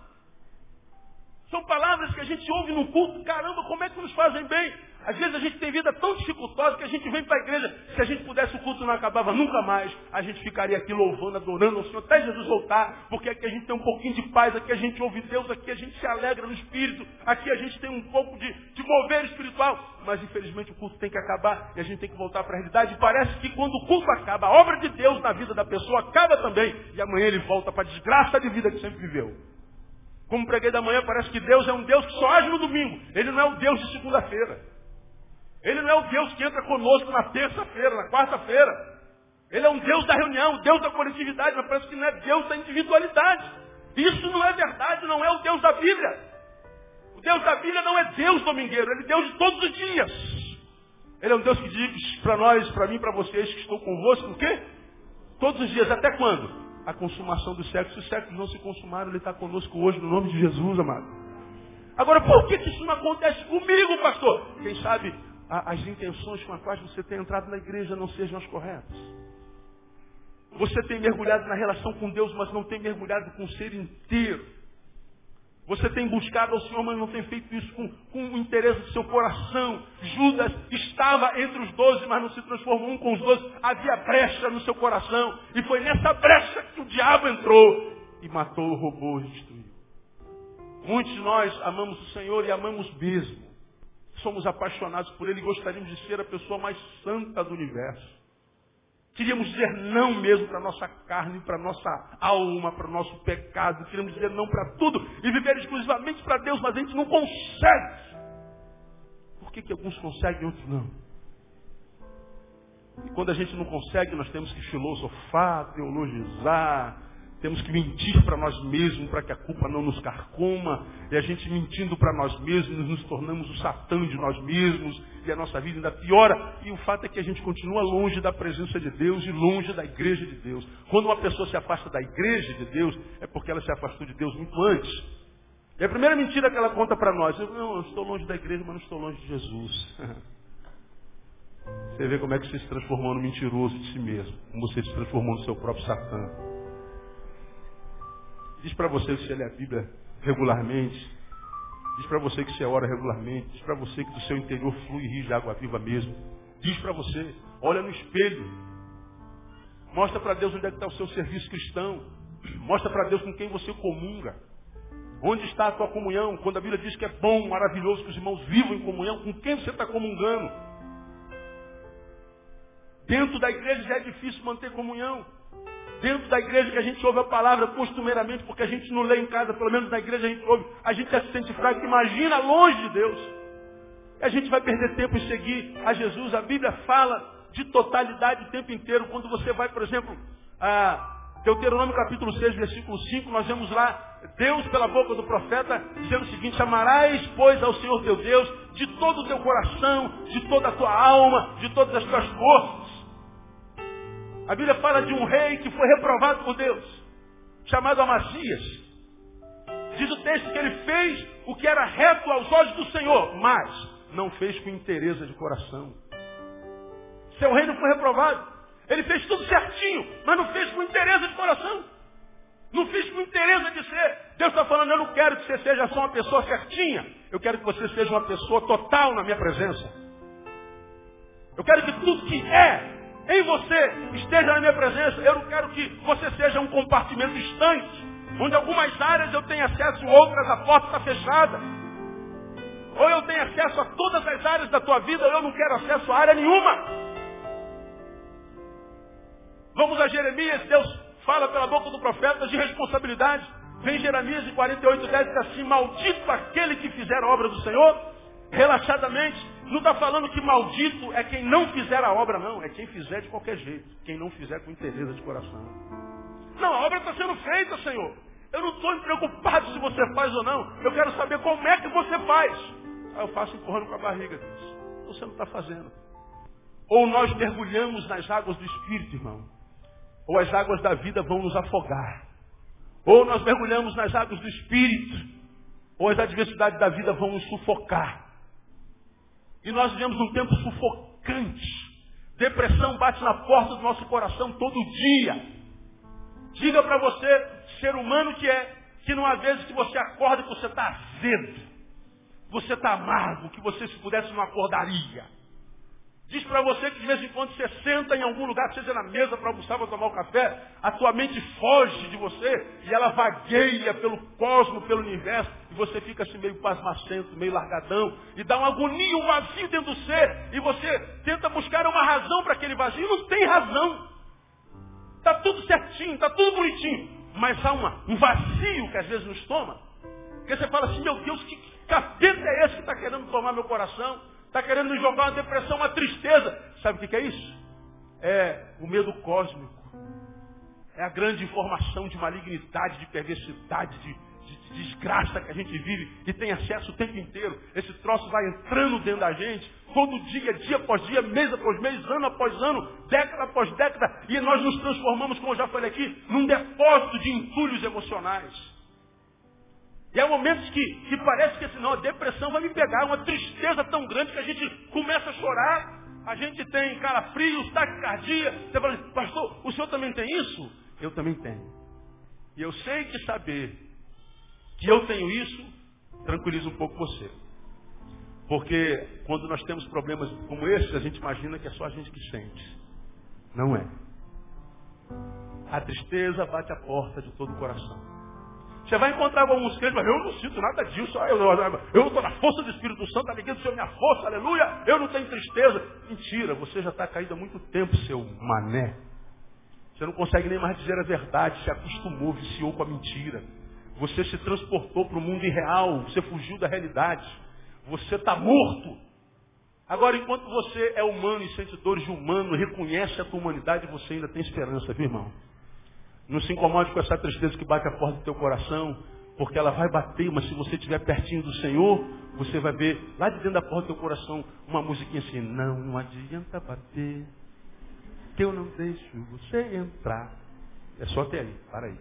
A: São palavras que a gente ouve no culto, caramba, como é que nos fazem bem? Às vezes a gente tem vida tão dificultosa que a gente vem para a igreja. Se a gente pudesse, o culto não acabava nunca mais. A gente ficaria aqui louvando, adorando o Senhor até Jesus voltar. Porque aqui a gente tem um pouquinho de paz, aqui a gente ouve Deus, aqui a gente se alegra no Espírito. Aqui a gente tem um pouco de, de mover espiritual. Mas infelizmente o culto tem que acabar e a gente tem que voltar para a realidade. E parece que quando o culto acaba, a obra de Deus na vida da pessoa acaba também. E amanhã ele volta para a desgraça de vida que sempre viveu. Como preguei da manhã, parece que Deus é um Deus que só age no domingo. Ele não é o Deus de segunda-feira. Ele não é o Deus que entra conosco na terça-feira, na quarta-feira. Ele é um Deus da reunião, Deus da coletividade, mas parece que não é Deus da individualidade. Isso não é verdade, não é o Deus da Bíblia. O Deus da Bíblia não é Deus domingueiro, ele é Deus de todos os dias. Ele é um Deus que diz para nós, para mim, para vocês que estou convosco, o quê? Todos os dias, até quando? A consumação dos séculos. Se os séculos não se consumaram, ele está conosco hoje, no nome de Jesus, amado. Agora, por que isso não acontece comigo, pastor? Quem sabe as intenções com as quais você tem entrado na igreja não sejam as corretas. Você tem mergulhado na relação com Deus, mas não tem mergulhado com o ser inteiro. Você tem buscado ao Senhor, mas não tem feito isso com, com o interesse do seu coração. Judas estava entre os doze, mas não se transformou um com os doze. Havia brecha no seu coração. E foi nessa brecha que o diabo entrou e matou, roubou e destruiu. Muitos de nós amamos o Senhor e amamos mesmo somos apaixonados por Ele e gostaríamos de ser a pessoa mais santa do universo. Queríamos dizer não mesmo para a nossa carne, para a nossa alma, para o nosso pecado. Queríamos dizer não para tudo e viver exclusivamente para Deus, mas a gente não consegue. Por que, que alguns conseguem e outros não? E quando a gente não consegue, nós temos que filosofar, teologizar, temos que mentir para nós mesmos para que a culpa não nos carcoma. E a gente mentindo para nós mesmos, nos tornamos o satã de nós mesmos. E a nossa vida ainda piora. E o fato é que a gente continua longe da presença de Deus e longe da igreja de Deus. Quando uma pessoa se afasta da igreja de Deus, é porque ela se afastou de Deus muito antes. E a primeira mentira que ela conta para nós, eu, não, eu estou longe da igreja, mas não estou longe de Jesus. <laughs> Você vê como é que você se transformou no mentiroso de si mesmo, como você se transformou no seu próprio Satã. Diz para você que você lê a Bíblia regularmente. Diz para você que você ora regularmente. Diz para você que do seu interior flui rio de água viva mesmo. Diz para você, olha no espelho. Mostra para Deus onde é que está o seu serviço cristão. Mostra para Deus com quem você comunga. Onde está a tua comunhão? Quando a Bíblia diz que é bom, maravilhoso que os irmãos vivam em comunhão, com quem você está comungando? Dentro da igreja já é difícil manter comunhão dentro da igreja que a gente ouve a palavra costumeiramente, porque a gente não lê em casa, pelo menos na igreja a gente ouve, a gente já se sente fraco, imagina longe de Deus. E a gente vai perder tempo em seguir a Jesus. A Bíblia fala de totalidade o tempo inteiro. Quando você vai, por exemplo, a Deuteronômio capítulo 6, versículo 5, nós vemos lá Deus pela boca do profeta dizendo o seguinte, amarás, pois, ao Senhor teu Deus de todo o teu coração, de toda a tua alma, de todas as tuas forças. A Bíblia fala de um rei que foi reprovado por Deus, chamado Amazias. Diz o texto que ele fez o que era reto aos olhos do Senhor, mas não fez com interesse de coração. Seu reino foi reprovado. Ele fez tudo certinho, mas não fez com interesse de coração. Não fez com interesse de ser. Deus está falando, eu não quero que você seja só uma pessoa certinha. Eu quero que você seja uma pessoa total na minha presença. Eu quero que tudo que é em você esteja na minha presença. Eu não quero que você seja um compartimento distante, onde algumas áreas eu tenho acesso, outras a porta está fechada. Ou eu tenho acesso a todas as áreas da tua vida, ou eu não quero acesso a área nenhuma. Vamos a Jeremias, Deus fala pela boca do profeta de responsabilidade. Vem Jeremias em 48, 10 diz assim, maldito aquele que fizer a obra do Senhor, relaxadamente. Não está falando que maldito é quem não fizer a obra, não. É quem fizer de qualquer jeito. Quem não fizer com interesse de coração. Não, a obra está sendo feita, Senhor. Eu não estou preocupado se você faz ou não. Eu quero saber como é que você faz. Aí eu faço empurrando com a barriga. Deus. Você não está fazendo. Ou nós mergulhamos nas águas do Espírito, irmão. Ou as águas da vida vão nos afogar. Ou nós mergulhamos nas águas do Espírito. Ou as adversidades da vida vão nos sufocar. E nós vivemos um tempo sufocante. Depressão bate na porta do nosso coração todo dia. Diga para você, ser humano que é, que não há vezes que você acorda e você está azedo. Você está amargo, que você se pudesse não acordaria. Diz para você que de vez em quando você senta em algum lugar, seja na mesa para almoçar, para tomar um café, a tua mente foge de você e ela vagueia pelo cosmo, pelo universo, e você fica assim meio pasmacento, meio largadão, e dá uma agonia, um vazio dentro do ser, e você tenta buscar uma razão para aquele vazio, e não tem razão. Está tudo certinho, está tudo bonitinho, mas há uma, um vazio que às vezes nos toma, porque você fala assim, meu Deus, que capeta é esse que está querendo tomar meu coração? Está querendo nos jogar uma depressão, uma tristeza. Sabe o que é isso? É o medo cósmico. É a grande informação de malignidade, de perversidade, de, de, de desgraça que a gente vive e tem acesso o tempo inteiro. Esse troço vai entrando dentro da gente, todo dia, dia após dia, mês após mês, ano após ano, década após década, e nós nos transformamos, como eu já falei aqui, num depósito de entulhos emocionais. E há momentos que, que parece que assim, não, a depressão vai me pegar, uma tristeza tão grande que a gente começa a chorar, a gente tem calafrios, taquicardia. Você fala, assim, pastor, o senhor também tem isso? Eu também tenho. E eu sei que saber que eu tenho isso, tranquiliza um pouco você. Porque quando nós temos problemas como esses, a gente imagina que é só a gente que sente. Não é. A tristeza bate a porta de todo o coração. Você vai encontrar alguns crentes, mas eu não sinto nada disso. Eu estou na força do Espírito Santo, a alegria do Senhor minha força, aleluia. Eu não tenho tristeza. Mentira, você já está caído há muito tempo, seu mané. Você não consegue nem mais dizer a verdade, se acostumou, viciou com a mentira. Você se transportou para o mundo irreal, você fugiu da realidade. Você está morto. Agora, enquanto você é humano e sente dores de humano, reconhece a tua humanidade, você ainda tem esperança, viu, irmão? Não se incomode com essa tristeza que bate a porta do teu coração, porque ela vai bater, mas se você estiver pertinho do Senhor, você vai ver lá de dentro da porta do teu coração uma musiquinha assim, não adianta bater, que eu não deixo você entrar. É só até aí, para aí.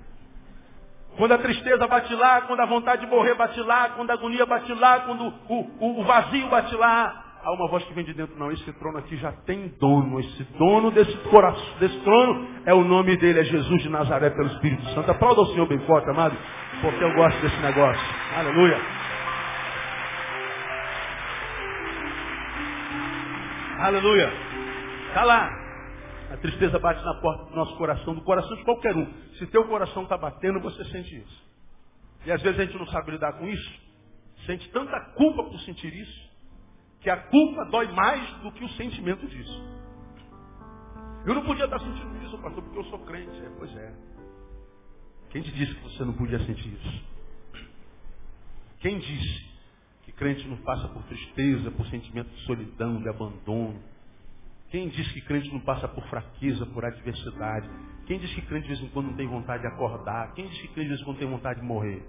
A: Quando a tristeza bate lá, quando a vontade de morrer bate lá, quando a agonia bate lá, quando o, o, o vazio bate lá, há uma voz que vem de dentro, não, esse trono aqui já tem dono, esse dono desse coração, desse trono, é o nome dele, é Jesus de Nazaré pelo Espírito Santo. Aplauda o Senhor bem forte, amado, porque eu gosto desse negócio. Aleluia. Aleluia. Está lá. A tristeza bate na porta do nosso coração, do coração de qualquer um. Se teu coração está batendo, você sente isso. E às vezes a gente não sabe lidar com isso. Sente tanta culpa por sentir isso que a culpa dói mais do que o sentimento disso. Eu não podia estar sentindo isso, pastor, porque eu sou crente. É, pois é. Quem te disse que você não podia sentir isso? Quem disse que crente não passa por tristeza, por sentimento de solidão, de abandono? Quem disse que crente não passa por fraqueza, por adversidade? Quem disse que crente de vez em quando não tem vontade de acordar? Quem disse que crente de vez em quando tem vontade de morrer?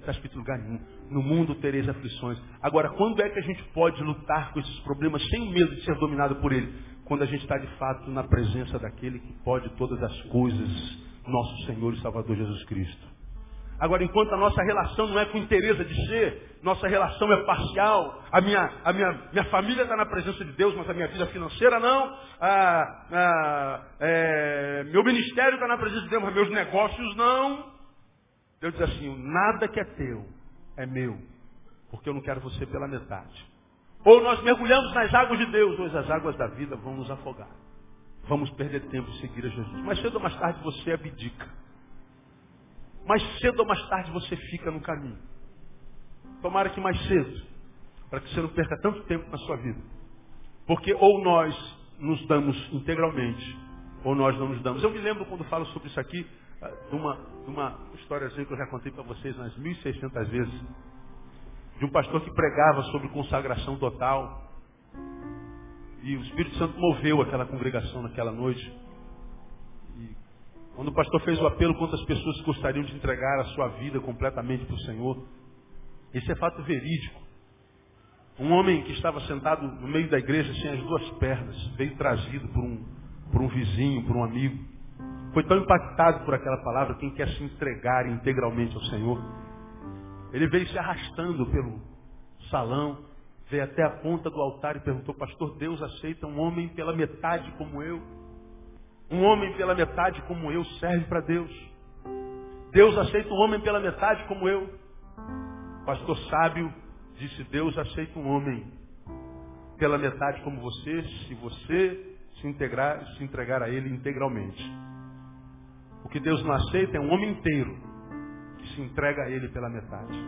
A: Não está escrito em lugar nenhum. No mundo tereis aflições. Agora, quando é que a gente pode lutar com esses problemas sem medo de ser dominado por ele? Quando a gente está de fato na presença daquele que pode todas as coisas, nosso Senhor e Salvador Jesus Cristo. Agora, enquanto a nossa relação não é com interesse de ser, nossa relação é parcial. A minha, a minha, minha família está na presença de Deus, mas a minha vida financeira não. Ah, ah, é, meu ministério está na presença de Deus, mas meus negócios não. Deus diz assim: nada que é teu é meu, porque eu não quero você pela metade. Ou nós mergulhamos nas águas de Deus, ou as águas da vida vão nos afogar. Vamos perder tempo em seguir a Jesus. Mais cedo ou mais tarde você abdica. Mais cedo ou mais tarde você fica no caminho. Tomara que mais cedo, para que você não perca tanto tempo na sua vida. Porque ou nós nos damos integralmente, ou nós não nos damos. Eu me lembro quando falo sobre isso aqui, ah, de uma, uma historiazinha que eu já contei para vocês umas 1.600 vezes, de um pastor que pregava sobre consagração total. E o Espírito Santo moveu aquela congregação naquela noite. E quando o pastor fez o apelo quantas pessoas gostariam de entregar a sua vida completamente para o Senhor, esse é fato verídico. Um homem que estava sentado no meio da igreja sem as duas pernas, veio trazido por um, por um vizinho, por um amigo. Foi tão impactado por aquela palavra, quem quer se entregar integralmente ao Senhor. Ele veio se arrastando pelo salão, veio até a ponta do altar e perguntou, pastor, Deus aceita um homem pela metade como eu? Um homem pela metade como eu serve para Deus. Deus aceita um homem pela metade como eu. Pastor sábio disse, Deus aceita um homem pela metade como você, se você se, integrar, se entregar a Ele integralmente. O que Deus não aceita é um homem inteiro que se entrega a Ele pela metade.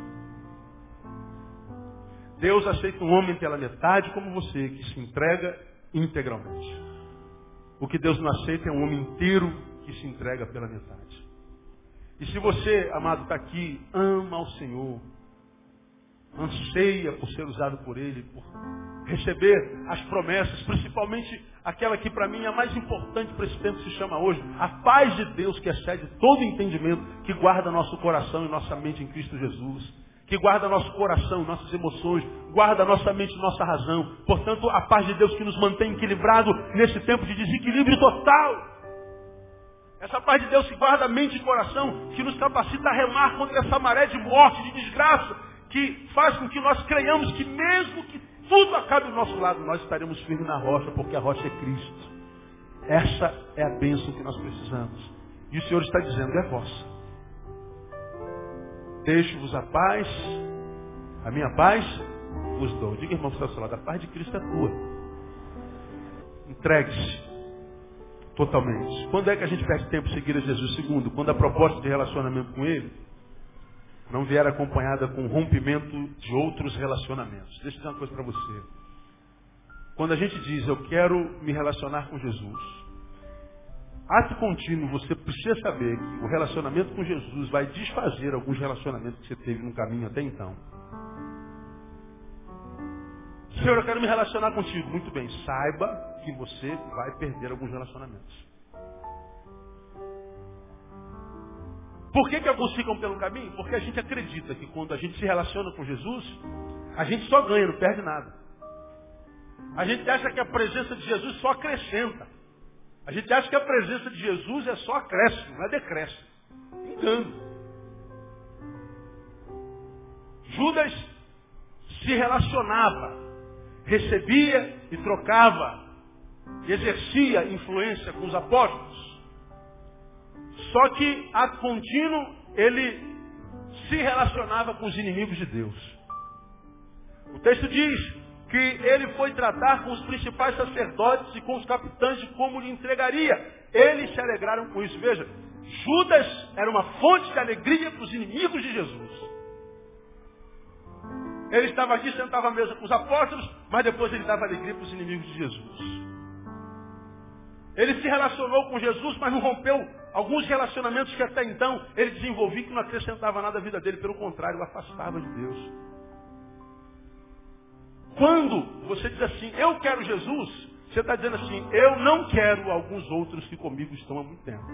A: Deus aceita um homem pela metade como você, que se entrega integralmente. O que Deus não aceita é um homem inteiro que se entrega pela metade. E se você, amado, está aqui, ama ao Senhor, anseia por ser usado por Ele, por receber as promessas, principalmente aquela que para mim é a mais importante para esse tempo que se chama hoje, a paz de Deus que excede todo entendimento, que guarda nosso coração e nossa mente em Cristo Jesus, que guarda nosso coração, nossas emoções, guarda nossa mente e nossa razão. Portanto, a paz de Deus que nos mantém equilibrado nesse tempo de desequilíbrio total. Essa paz de Deus que guarda mente e coração, que nos capacita a remar contra essa maré de morte, de desgraça, que faz com que nós creiamos que mesmo que tudo acabe do nosso lado, nós estaremos firmes na rocha, porque a rocha é Cristo. Essa é a bênção que nós precisamos. E o Senhor está dizendo, é vossa. Deixo-vos a paz, a minha paz vos dou. Diga, irmão, que está ao seu lado, a paz de Cristo é tua. Entregue-se totalmente. Quando é que a gente perde tempo seguir a Jesus? Segundo, quando a proposta de relacionamento com Ele não vier acompanhada com rompimento de outros relacionamentos. Deixa eu dizer uma coisa para você. Quando a gente diz, eu quero me relacionar com Jesus, ato contínuo, você precisa saber que o relacionamento com Jesus vai desfazer alguns relacionamentos que você teve no caminho até então. Senhor, eu quero me relacionar contigo. Muito bem, saiba que você vai perder alguns relacionamentos. Por que, que alguns ficam pelo caminho? Porque a gente acredita que quando a gente se relaciona com Jesus, a gente só ganha, não perde nada. A gente acha que a presença de Jesus só acrescenta. A gente acha que a presença de Jesus é só acréscimo, não é decréscimo. Engano. Judas se relacionava, recebia e trocava, exercia influência com os apóstolos. Só que, a contínuo, ele se relacionava com os inimigos de Deus. O texto diz que ele foi tratar com os principais sacerdotes e com os capitães de como lhe entregaria. Eles se alegraram com isso. Veja, Judas era uma fonte de alegria para os inimigos de Jesus. Ele estava aqui, sentava à mesa com os apóstolos, mas depois ele dava alegria para os inimigos de Jesus. Ele se relacionou com Jesus, mas não rompeu alguns relacionamentos que até então ele desenvolvia que não acrescentava nada à vida dele, pelo contrário, o afastava de Deus. Quando você diz assim, eu quero Jesus, você está dizendo assim, eu não quero alguns outros que comigo estão há muito tempo.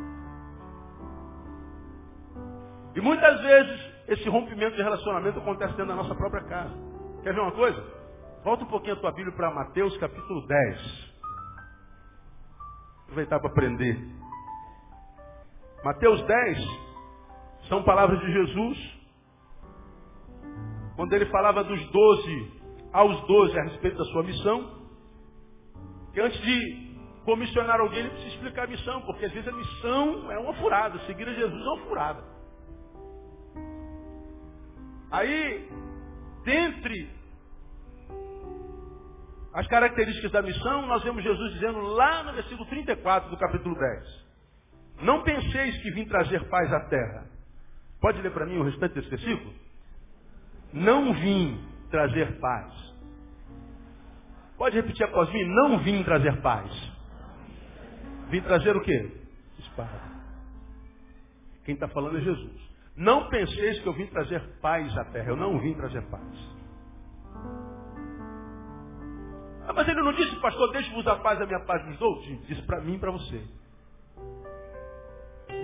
A: E muitas vezes esse rompimento de relacionamento acontece dentro da nossa própria casa. Quer ver uma coisa? Volta um pouquinho a tua Bíblia para Mateus capítulo 10. Aproveitar para aprender. Mateus 10 são palavras de Jesus. Quando ele falava dos doze aos doze a respeito da sua missão. Que antes de comissionar alguém, ele precisa explicar a missão, porque às vezes a missão é uma furada. Seguir a Jesus é uma furada. Aí, dentre as características da missão, nós vemos Jesus dizendo lá no versículo 34 do capítulo 10. Não penseis que vim trazer paz à terra. Pode ler para mim o restante desse versículo? Não vim trazer paz. Pode repetir após mim? Não vim trazer paz. Vim trazer o quê? Espada. Quem está falando é Jesus. Não penseis que eu vim trazer paz à terra. Eu não vim trazer paz. Ah, mas ele não disse, pastor, deixe-vos a paz, a minha paz nos dou? Disse para mim e para você.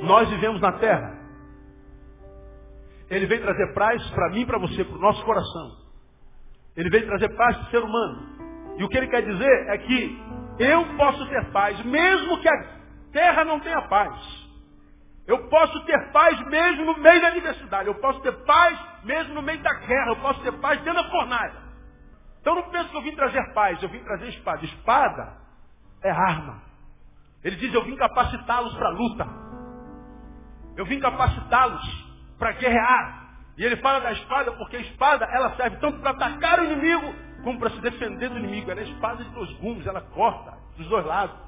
A: Nós vivemos na terra. Ele veio trazer paz para mim para você, para o nosso coração. Ele veio trazer paz para o ser humano. E o que ele quer dizer é que eu posso ter paz, mesmo que a terra não tenha paz. Eu posso ter paz mesmo no meio da adversidade. Eu posso ter paz mesmo no meio da guerra. Eu posso ter paz dentro da fornalha. Então não penso que eu vim trazer paz, eu vim trazer espada. Espada é arma. Ele diz, eu vim capacitá-los para a luta. Eu vim capacitá-los para guerrear. E ele fala da espada porque a espada ela serve tanto para atacar o inimigo como para se defender do inimigo. Ela é espada de dois gumes, ela corta dos dois lados.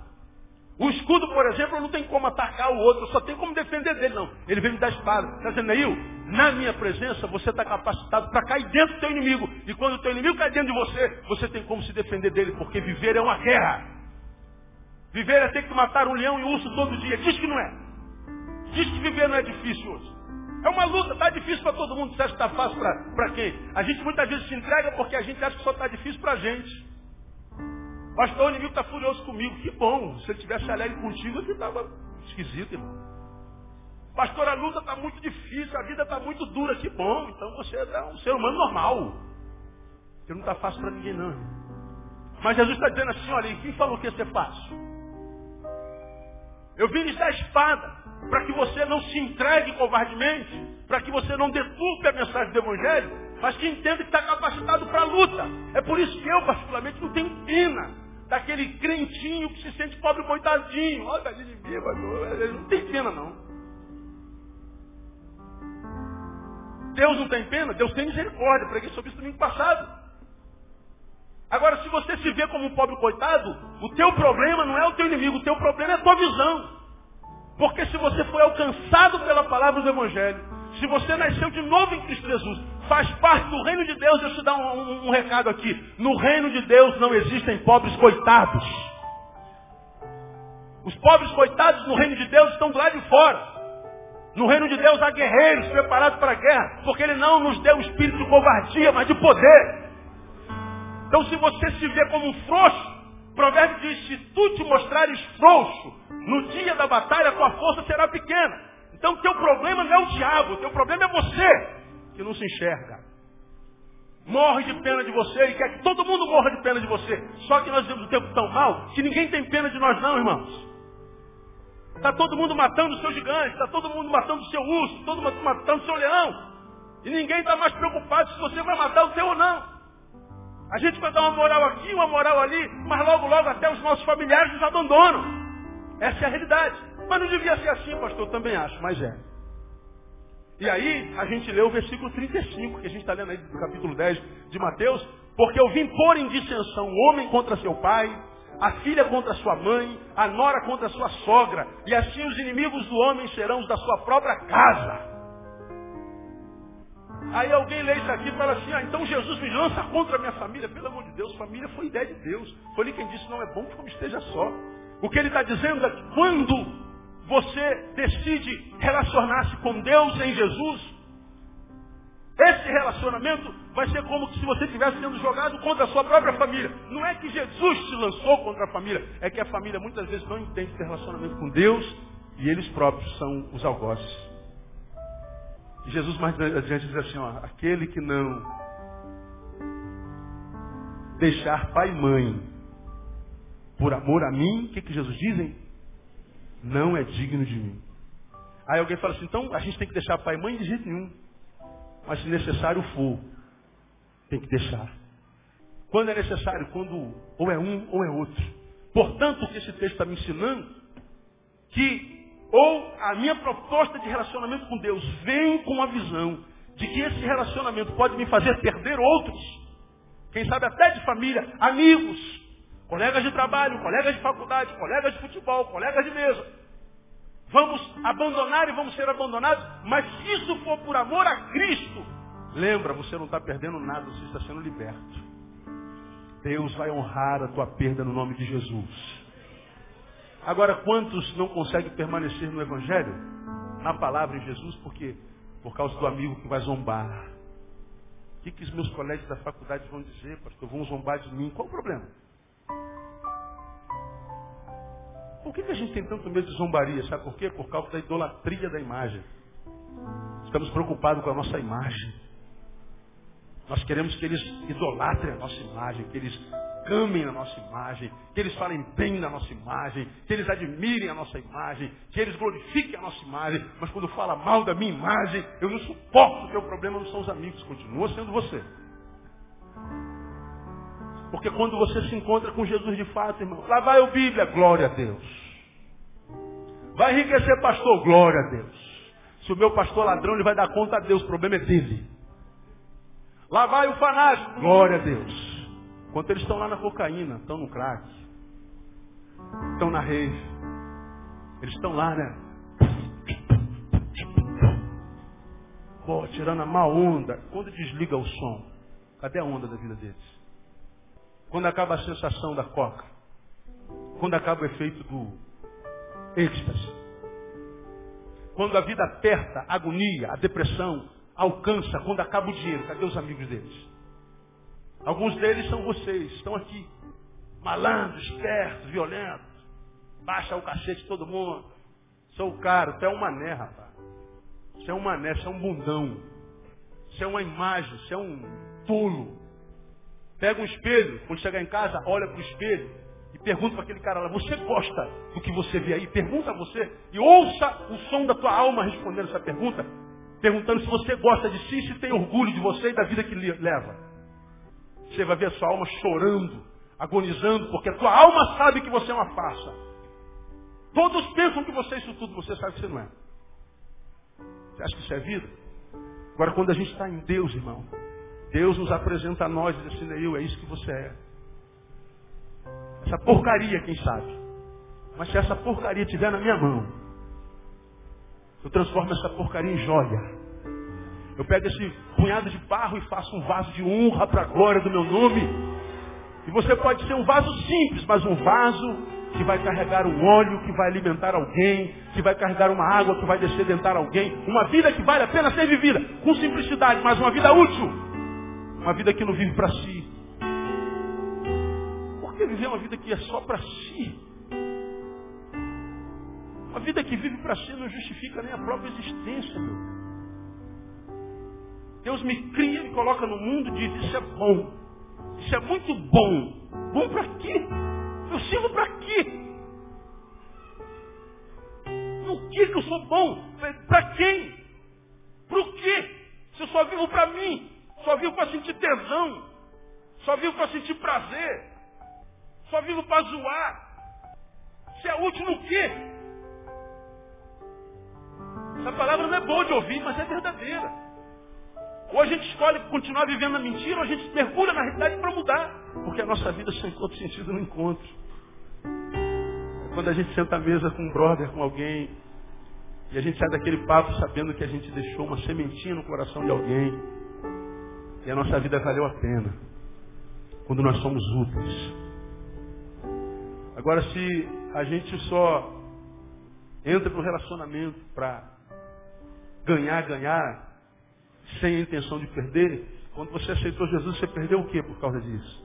A: O escudo, por exemplo, não tem como atacar o outro, só tem como defender dele, não. Ele vem me dar espada. Está dizendo, Neil, na minha presença você está capacitado para cair dentro do teu inimigo. E quando o teu inimigo cai dentro de você, você tem como se defender dele, porque viver é uma guerra. Viver é ter que matar um leão e um urso todo dia. Diz que não é. Diz que viver não é difícil hoje. É uma luta, está difícil para todo mundo. Você acha que está fácil para quem? A gente muitas vezes se entrega porque a gente acha que só está difícil para a gente. Pastor, o inimigo está furioso comigo. Que bom. Se ele tivesse alegre contigo, ele estava esquisito, irmão. Pastor, a luta está muito difícil, a vida está muito dura. Que bom. Então você é um ser humano normal. Porque não está fácil para ninguém, não. Mas Jesus está dizendo assim, olha, quem falou que ia ser fácil? Eu vim lhes dar espada para que você não se entregue covardemente, para que você não deturpe a mensagem do Evangelho, mas que entenda que está capacitado para a luta. É por isso que eu, particularmente, não tenho pena daquele crentinho que se sente pobre coitadinho. Olha, tadinho de mas não tem pena não. Deus não tem pena? Deus tem misericórdia. Preguei sobre isso domingo passado. Agora, se você se vê como um pobre coitado, o teu problema não é o teu inimigo, o teu problema é a tua visão. Porque se você foi alcançado pela palavra do Evangelho, se você nasceu de novo em Cristo Jesus, faz parte do reino de Deus, deixa eu te dar um, um, um recado aqui. No reino de Deus não existem pobres coitados. Os pobres coitados no reino de Deus estão do lado de fora. No reino de Deus há guerreiros preparados para a guerra, porque Ele não nos deu um espírito de covardia, mas de poder. Então se você se vê como um frouxo, provérbio diz, se tu te mostrares frouxo, no dia da batalha tua força será pequena. Então o teu problema não é o diabo, o teu problema é você, que não se enxerga. Morre de pena de você e quer que todo mundo morra de pena de você. Só que nós vivemos um tempo tão mal que ninguém tem pena de nós não, irmãos. Está todo mundo matando o seu gigante, está todo mundo matando o seu urso, todo mundo matando o seu leão. E ninguém está mais preocupado se você vai matar o seu ou não. A gente vai dar uma moral aqui, uma moral ali, mas logo, logo até os nossos familiares nos abandonam. Essa é a realidade. Mas não devia ser assim, pastor, também acho, mas é. E aí, a gente lê o versículo 35, que a gente está lendo aí do capítulo 10 de Mateus, porque eu vim pôr em dissensão o homem contra seu pai, a filha contra sua mãe, a nora contra sua sogra, e assim os inimigos do homem serão os da sua própria casa. Aí alguém lê isso aqui e fala assim, ah, então Jesus me lança contra a minha família. Pelo amor de Deus, família foi ideia de Deus. Foi ele quem disse, não é bom que como esteja só. O que ele está dizendo é que quando você decide relacionar-se com Deus em Jesus, esse relacionamento vai ser como se você estivesse sendo jogado contra a sua própria família. Não é que Jesus se lançou contra a família, é que a família muitas vezes não entende esse relacionamento com Deus e eles próprios são os algozes. Jesus mais adiante diz assim, ó, aquele que não deixar pai e mãe por amor a mim, o que, que Jesus dizem? Não é digno de mim. Aí alguém fala assim, então a gente tem que deixar pai e mãe de jeito nenhum. Mas se necessário for, tem que deixar. Quando é necessário? Quando ou é um ou é outro. Portanto, o que esse texto está me ensinando, que ou a minha proposta de relacionamento com Deus vem com a visão de que esse relacionamento pode me fazer perder outros, quem sabe até de família, amigos, colegas de trabalho, colegas de faculdade, colegas de futebol, colegas de mesa. Vamos abandonar e vamos ser abandonados, mas se isso for por amor a Cristo, lembra, você não está perdendo nada, você está sendo liberto. Deus vai honrar a tua perda no nome de Jesus. Agora, quantos não conseguem permanecer no Evangelho, na palavra em Jesus, por quê? Por causa do amigo que vai zombar. O que, que os meus colegas da faculdade vão dizer, pastor? Vão zombar de mim. Qual o problema? Por que, que a gente tem tanto medo de zombaria? Sabe por quê? Por causa da idolatria da imagem. Estamos preocupados com a nossa imagem. Nós queremos que eles idolatrem a nossa imagem, que eles amem a nossa imagem, que eles falem bem da nossa imagem, que eles admirem a nossa imagem, que eles glorifiquem a nossa imagem, mas quando fala mal da minha imagem, eu não suporto, o teu problema não são os amigos, continua sendo você. Porque quando você se encontra com Jesus de fato, irmão, lá vai o Bíblia, glória a Deus. Vai enriquecer pastor, glória a Deus. Se o meu pastor ladrão, ele vai dar conta a Deus, o problema é dele. Lá vai o fanático, glória a Deus. Enquanto eles estão lá na cocaína, estão no crack, estão na rave, eles estão lá, né? Pô, tirando a má onda. Quando desliga o som, cadê a onda da vida deles? Quando acaba a sensação da coca. Quando acaba o efeito do êxtase. Quando a vida aperta, a agonia, a depressão alcança, quando acaba o dinheiro. Cadê os amigos deles? Alguns deles são vocês, estão aqui. Malandros, espertos, violentos. Baixa o cacete de todo mundo. Sou o cara, tu é um mané, rapaz. Você é um mané, você é um bundão. Você é uma imagem, você é um tolo. Pega um espelho, quando chegar em casa, olha para o espelho e pergunta para aquele cara lá, você gosta do que você vê aí? Pergunta a você e ouça o som da tua alma respondendo essa pergunta, perguntando se você gosta de si, se tem orgulho de você e da vida que leva. Você vai ver a sua alma chorando, agonizando, porque a tua alma sabe que você é uma farsa. Todos pensam que você é isso tudo, você sabe que você não é. Você acha que isso é vida? Agora, quando a gente está em Deus, irmão, Deus nos apresenta a nós e diz assim, Neil, é isso que você é. Essa porcaria, quem sabe? Mas se essa porcaria estiver na minha mão, eu transformo essa porcaria em joia. Eu pego esse punhado de barro e faço um vaso de honra para a glória do meu nome. E você pode ser um vaso simples, mas um vaso que vai carregar um óleo que vai alimentar alguém, que vai carregar uma água que vai descedentar alguém. Uma vida que vale a pena ser vivida, com simplicidade, mas uma vida útil. Uma vida que não vive para si. Por que viver uma vida que é só para si? Uma vida que vive para si não justifica nem a própria existência, meu. Deus me cria, me coloca no mundo e diz, isso é bom. Isso é muito bom. Bom para quê? Eu sirvo para quê? No que que eu sou bom? Para quem? Para o quê? Se eu só vivo para mim. Só vivo para sentir tesão. Só vivo para sentir prazer. Só vivo para zoar. Você é útil no quê? Essa palavra não é boa de ouvir, mas é verdadeira. Ou a gente escolhe continuar vivendo na mentira, ou a gente mergulha na realidade para mudar. Porque a nossa vida sem todo sentido no encontro. É quando a gente senta à mesa com um brother, com alguém, e a gente sai daquele papo sabendo que a gente deixou uma sementinha no coração de alguém. E a nossa vida valeu a pena. Quando nós somos úteis. Agora, se a gente só entra no relacionamento para ganhar, ganhar, sem a intenção de perder, quando você aceitou Jesus, você perdeu o que por causa disso?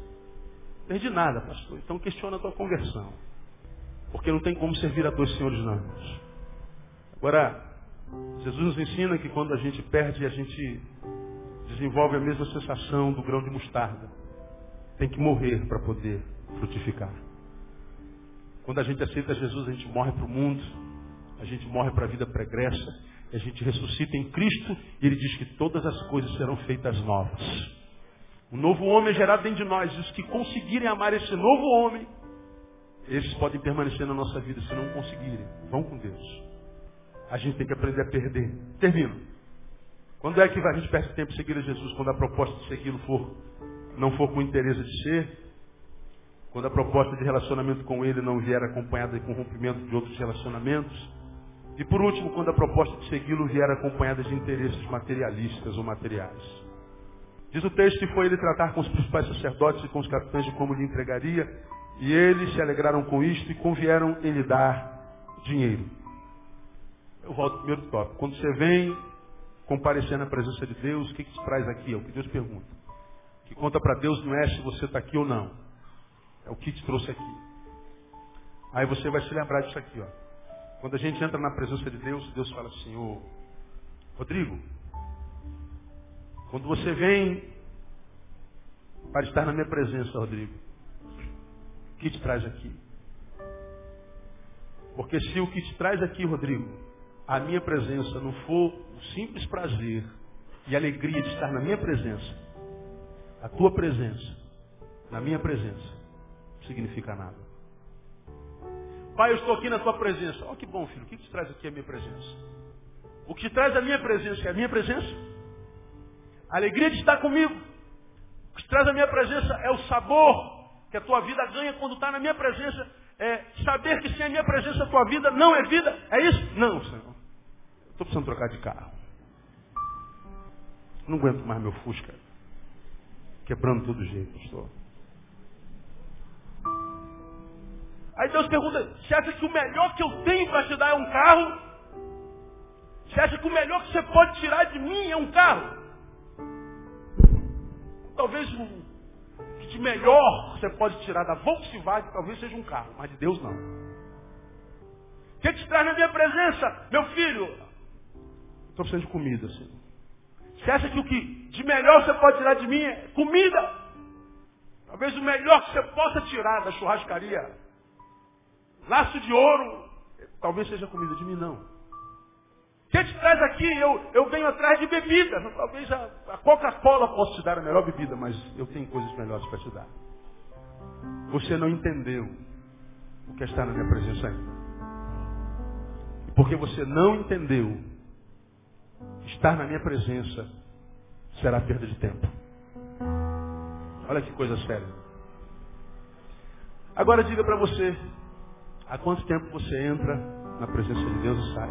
A: Perdi nada, pastor. Então questiona a tua conversão. Porque não tem como servir a dois senhores não. Agora, Jesus nos ensina que quando a gente perde, a gente desenvolve a mesma sensação do grão de mostarda. Tem que morrer para poder frutificar. Quando a gente aceita Jesus, a gente morre para o mundo, a gente morre para a vida pregressa, a gente ressuscita em Cristo, e Ele diz que todas as coisas serão feitas novas. O novo homem é gerado dentro de nós, e os que conseguirem amar esse novo homem, esses podem permanecer na nossa vida, se não conseguirem, vão com Deus. A gente tem que aprender a perder. Termino. Quando é que a gente perde tempo seguir a Jesus? Quando a proposta de segui-lo for, não for com interesse de ser, quando a proposta de relacionamento com Ele não vier acompanhada com rompimento de outros relacionamentos, e por último, quando a proposta de segui-lo vier acompanhada de interesses materialistas ou materiais. Diz o texto que foi ele tratar com os principais sacerdotes e com os capitães de como lhe entregaria, E eles se alegraram com isto e convieram em lhe dar dinheiro. Eu volto ao primeiro tópico. Quando você vem comparecer na presença de Deus, o que, que te traz aqui? É o que Deus pergunta. O que conta para Deus não é se você está aqui ou não. É o que te trouxe aqui. Aí você vai se lembrar disso aqui, ó. Quando a gente entra na presença de Deus, Deus fala assim, ô Rodrigo, quando você vem para estar na minha presença, Rodrigo, o que te traz aqui? Porque se o que te traz aqui, Rodrigo, a minha presença não for o simples prazer e alegria de estar na minha presença, a tua presença, na minha presença, não significa nada. Pai, eu estou aqui na tua presença. Oh, que bom, filho. O que te traz aqui a minha presença? O que te traz a minha presença é a minha presença? A alegria de estar comigo. O que te traz a minha presença é o sabor que a tua vida ganha quando está na minha presença. É saber que sem a minha presença a tua vida não é vida. É isso? Não, Senhor. Estou precisando trocar de carro. Não aguento mais meu Fusca. Quebrando todo jeito, pastor. Aí Deus pergunta, você acha que o melhor que eu tenho para te dar é um carro? Você acha que o melhor que você pode tirar de mim é um carro? Talvez o que de melhor você pode tirar da Volkswagen talvez seja um carro, mas de Deus não. O que te traz na minha presença? Meu filho, estou precisando de comida, Senhor. Você acha que o que de melhor você pode tirar de mim é comida? Talvez o melhor que você possa tirar da churrascaria laço de ouro, talvez seja comida de mim, não. O que te traz aqui? Eu, eu venho atrás de bebida. Talvez a, a Coca-Cola possa te dar a melhor bebida, mas eu tenho coisas melhores para te dar. Você não entendeu o que está na minha presença ainda. E porque você não entendeu, estar na minha presença será perda de tempo. Olha que coisa séria. Agora diga para você, Há quanto tempo você entra na presença de Deus e sai?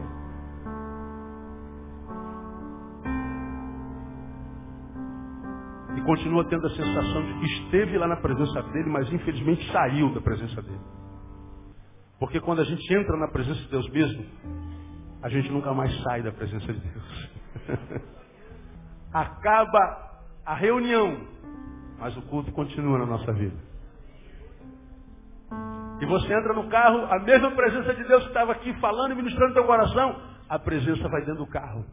A: E continua tendo a sensação de que esteve lá na presença dele, mas infelizmente saiu da presença dele. Porque quando a gente entra na presença de Deus mesmo, a gente nunca mais sai da presença de Deus. <laughs> Acaba a reunião, mas o culto continua na nossa vida. E você entra no carro, a mesma presença de Deus que estava aqui falando e ministrando teu coração, a presença vai dentro do carro.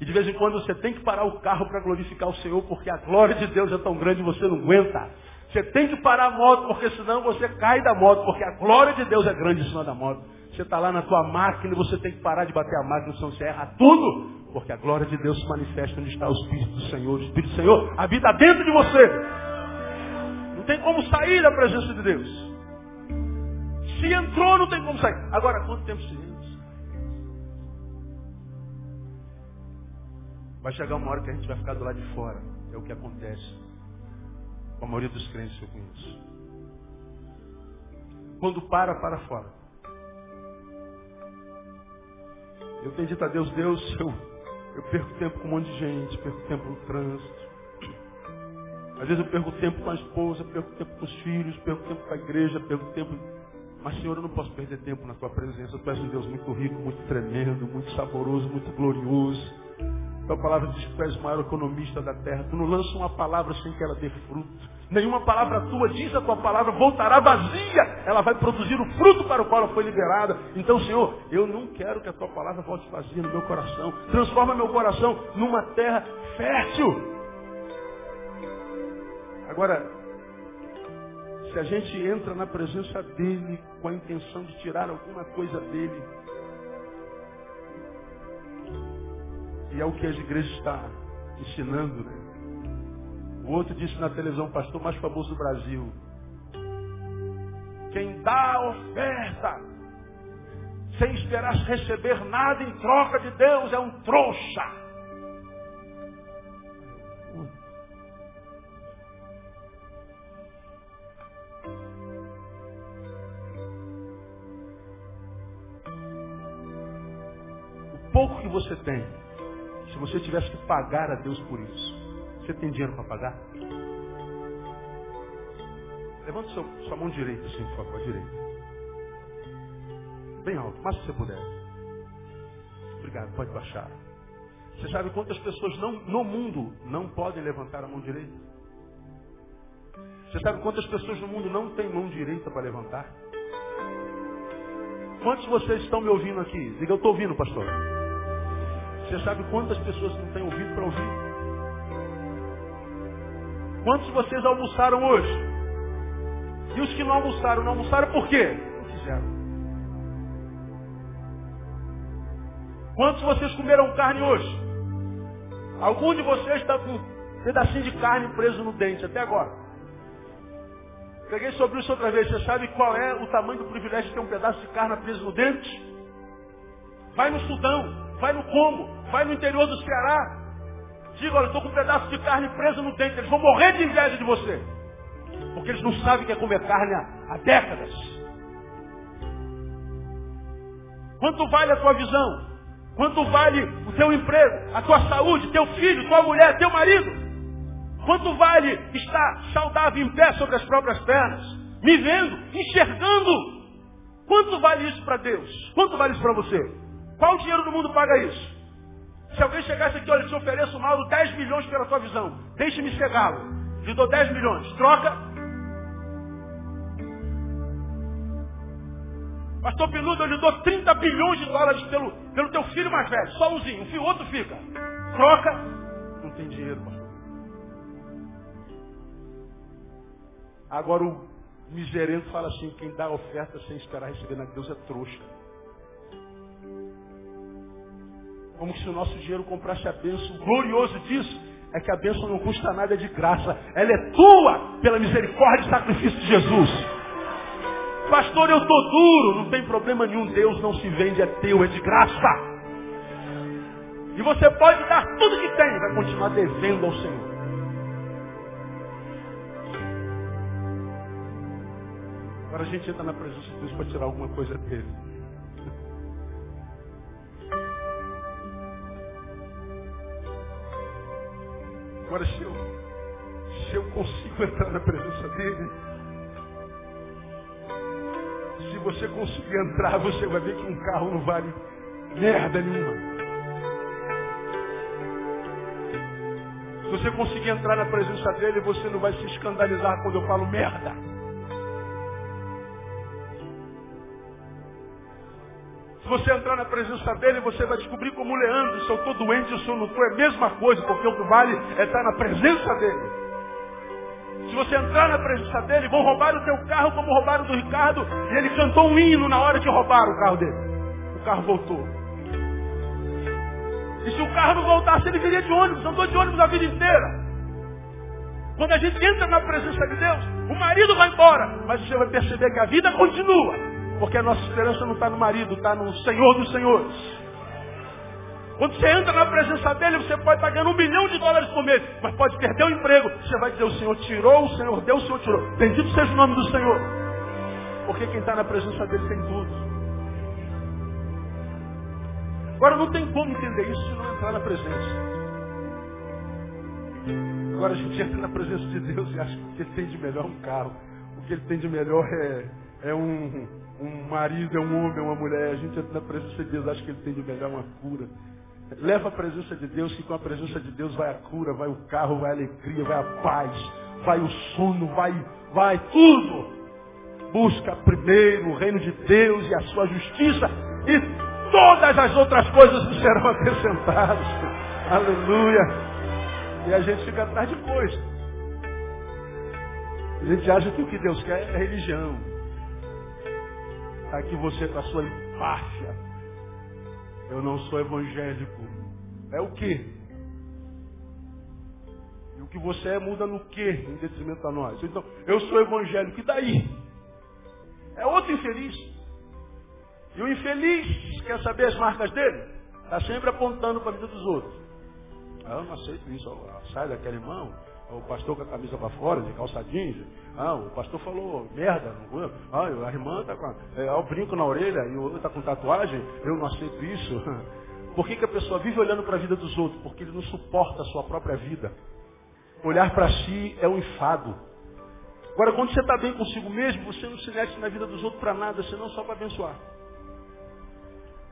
A: E de vez em quando você tem que parar o carro para glorificar o Senhor, porque a glória de Deus é tão grande você não aguenta. Você tem que parar a moto, porque senão você cai da moto, porque a glória de Deus é grande em cima da moto. Você está lá na tua máquina e você tem que parar de bater a máquina, senão você erra tudo. Porque a glória de Deus se manifesta onde está o Espírito do Senhor. O Espírito do Senhor habita dentro de você. Não tem como sair da presença de Deus. Se entrou, não tem como sair. Agora, quanto tempo se entra? Vai chegar uma hora que a gente vai ficar do lado de fora. É o que acontece com a maioria dos crentes que eu conheço. Quando para, para fora. Eu tenho dito a Deus, Deus, eu, eu perco tempo com um monte de gente, perco tempo no trânsito. Às vezes eu perco tempo com a esposa, perco tempo com os filhos, perco tempo com a igreja, perco tempo mas, Senhor, eu não posso perder tempo na tua presença. Tu és um Deus muito rico, muito tremendo, muito saboroso, muito glorioso. Tua palavra diz que tu és o maior economista da terra. Tu não lança uma palavra sem que ela dê fruto. Nenhuma palavra tua diz a tua palavra voltará vazia. Ela vai produzir o fruto para o qual ela foi liberada. Então, Senhor, eu não quero que a tua palavra volte vazia no meu coração. Transforma meu coração numa terra fértil. Agora, se a gente entra na presença dele com a intenção de tirar alguma coisa dele, e é o que as igrejas estão ensinando, né? O outro disse na televisão, pastor mais famoso do Brasil. Quem dá oferta sem esperar receber nada em troca de Deus é um trouxa. Tem, se você tivesse que pagar a Deus por isso, você tem dinheiro para pagar? Levanta sua, sua mão direita, assim, por favor, direita. Bem alto, mais se você puder. Obrigado, pode baixar. Você sabe quantas pessoas não, no mundo não podem levantar a mão direita? Você sabe quantas pessoas no mundo não têm mão direita para levantar? Quantos de vocês estão me ouvindo aqui? Diga, eu estou ouvindo, pastor. Você sabe quantas pessoas não têm ouvido para ouvir? Quantos de vocês almoçaram hoje? E os que não almoçaram, não almoçaram por quê? Não quiseram. Quantos de vocês comeram carne hoje? Algum de vocês está com um pedacinho de carne preso no dente até agora. Peguei sobre isso outra vez. Você sabe qual é o tamanho do privilégio de ter um pedaço de carne preso no dente? Vai no Sudão, vai no Congo, vai no interior do Ceará. Diga, olha, estou com um pedaço de carne preso no dente. Eles vão morrer de inveja de você. Porque eles não sabem o que é comer carne há, décadas. Quanto vale a tua visão? Quanto vale o teu emprego, a tua saúde, teu filho, tua mulher, teu marido? Quanto vale estar saudável em pé sobre as próprias pernas? Me vendo, enxergando. Quanto vale isso para Deus? Quanto vale isso para você? Qual dinheiro do mundo paga isso? Se alguém chegasse aqui, olha, te ofereço, Mauro, 10 milhões pela tua visão. Deixe-me cegá-lo. Lhe dou 10 milhões. Troca Pastor Piludo, eu lhe dou 30 bilhões de dólares pelo, pelo teu filho mais velho. Só umzinho, um outro fica. Troca. Não tem dinheiro, pastor. Agora o miserento fala assim, quem dá oferta sem esperar receber na Deus é trouxa. Como se o nosso dinheiro comprasse a bênção. O glorioso disso é que a bênção não custa nada de graça. Ela é tua pela misericórdia e sacrifício de Jesus. Pastor, eu estou duro. Não tem problema nenhum. Deus não se vende, é teu, é de graça. E você pode dar tudo que tem, vai continuar devendo ao Senhor. Agora a gente entra na presença de Deus para tirar alguma coisa dele. Agora se eu, se eu consigo entrar na presença dele, você conseguir entrar, você vai ver que um carro não vale merda nenhuma. Se você conseguir entrar na presença dele, você não vai se escandalizar quando eu falo merda. Você entrar na presença dele, você vai descobrir como Leandro, se eu estou doente, se eu não estou, é a mesma coisa, porque o que vale é estar na presença dele. Se você entrar na presença dele, vão roubar o teu carro como roubaram do Ricardo. E ele cantou um hino na hora que roubaram o carro dele. O carro voltou. E se o carro não voltasse, ele viria de ônibus. Andou de ônibus a vida inteira. Quando a gente entra na presença de Deus, o marido vai embora. Mas você vai perceber que a vida continua. Porque a nossa esperança não está no marido, está no Senhor dos Senhores. Quando você entra na presença dele, você pode estar ganhando um milhão de dólares por mês, mas pode perder o emprego. Você vai dizer, o Senhor tirou, o Senhor deu, o Senhor tirou. Bendito seja o nome do Senhor. Porque quem está na presença dele tem tudo. Agora não tem como entender isso se não entrar na presença. Agora a gente entra na presença de Deus e acha que o que ele tem de melhor é um carro. O que ele tem de melhor é, é um, um marido, é um homem, é uma mulher. A gente entra na presença de Deus acha que ele tem de melhor uma cura. Leva a presença de Deus, que com a presença de Deus vai a cura, vai o carro, vai a alegria, vai a paz, vai o sono, vai, vai tudo. Busca primeiro o reino de Deus e a sua justiça, e todas as outras coisas lhe serão <laughs> acrescentadas. Aleluia. E a gente fica atrás depois. A gente acha que o que Deus quer é religião. Aqui você com a sua empáfia eu não sou evangélico. É o quê? E o que você é muda no quê em detrimento a nós? Então, eu sou evangélico, e daí? É outro infeliz. E o infeliz quer saber as marcas dele? Está sempre apontando para a vida dos outros. Ah, eu não aceito isso. Sai daquele irmão, o pastor com a camisa para fora, de calça jeans. Ah, o pastor falou merda. Ah, a irmã está com é, o brinco na orelha e o outro está com tatuagem. Eu não aceito isso. <laughs> Por que, que a pessoa vive olhando para a vida dos outros? Porque ele não suporta a sua própria vida. Olhar para si é um enfado. Agora, quando você está bem consigo mesmo, você não se mete na vida dos outros para nada, senão só para abençoar.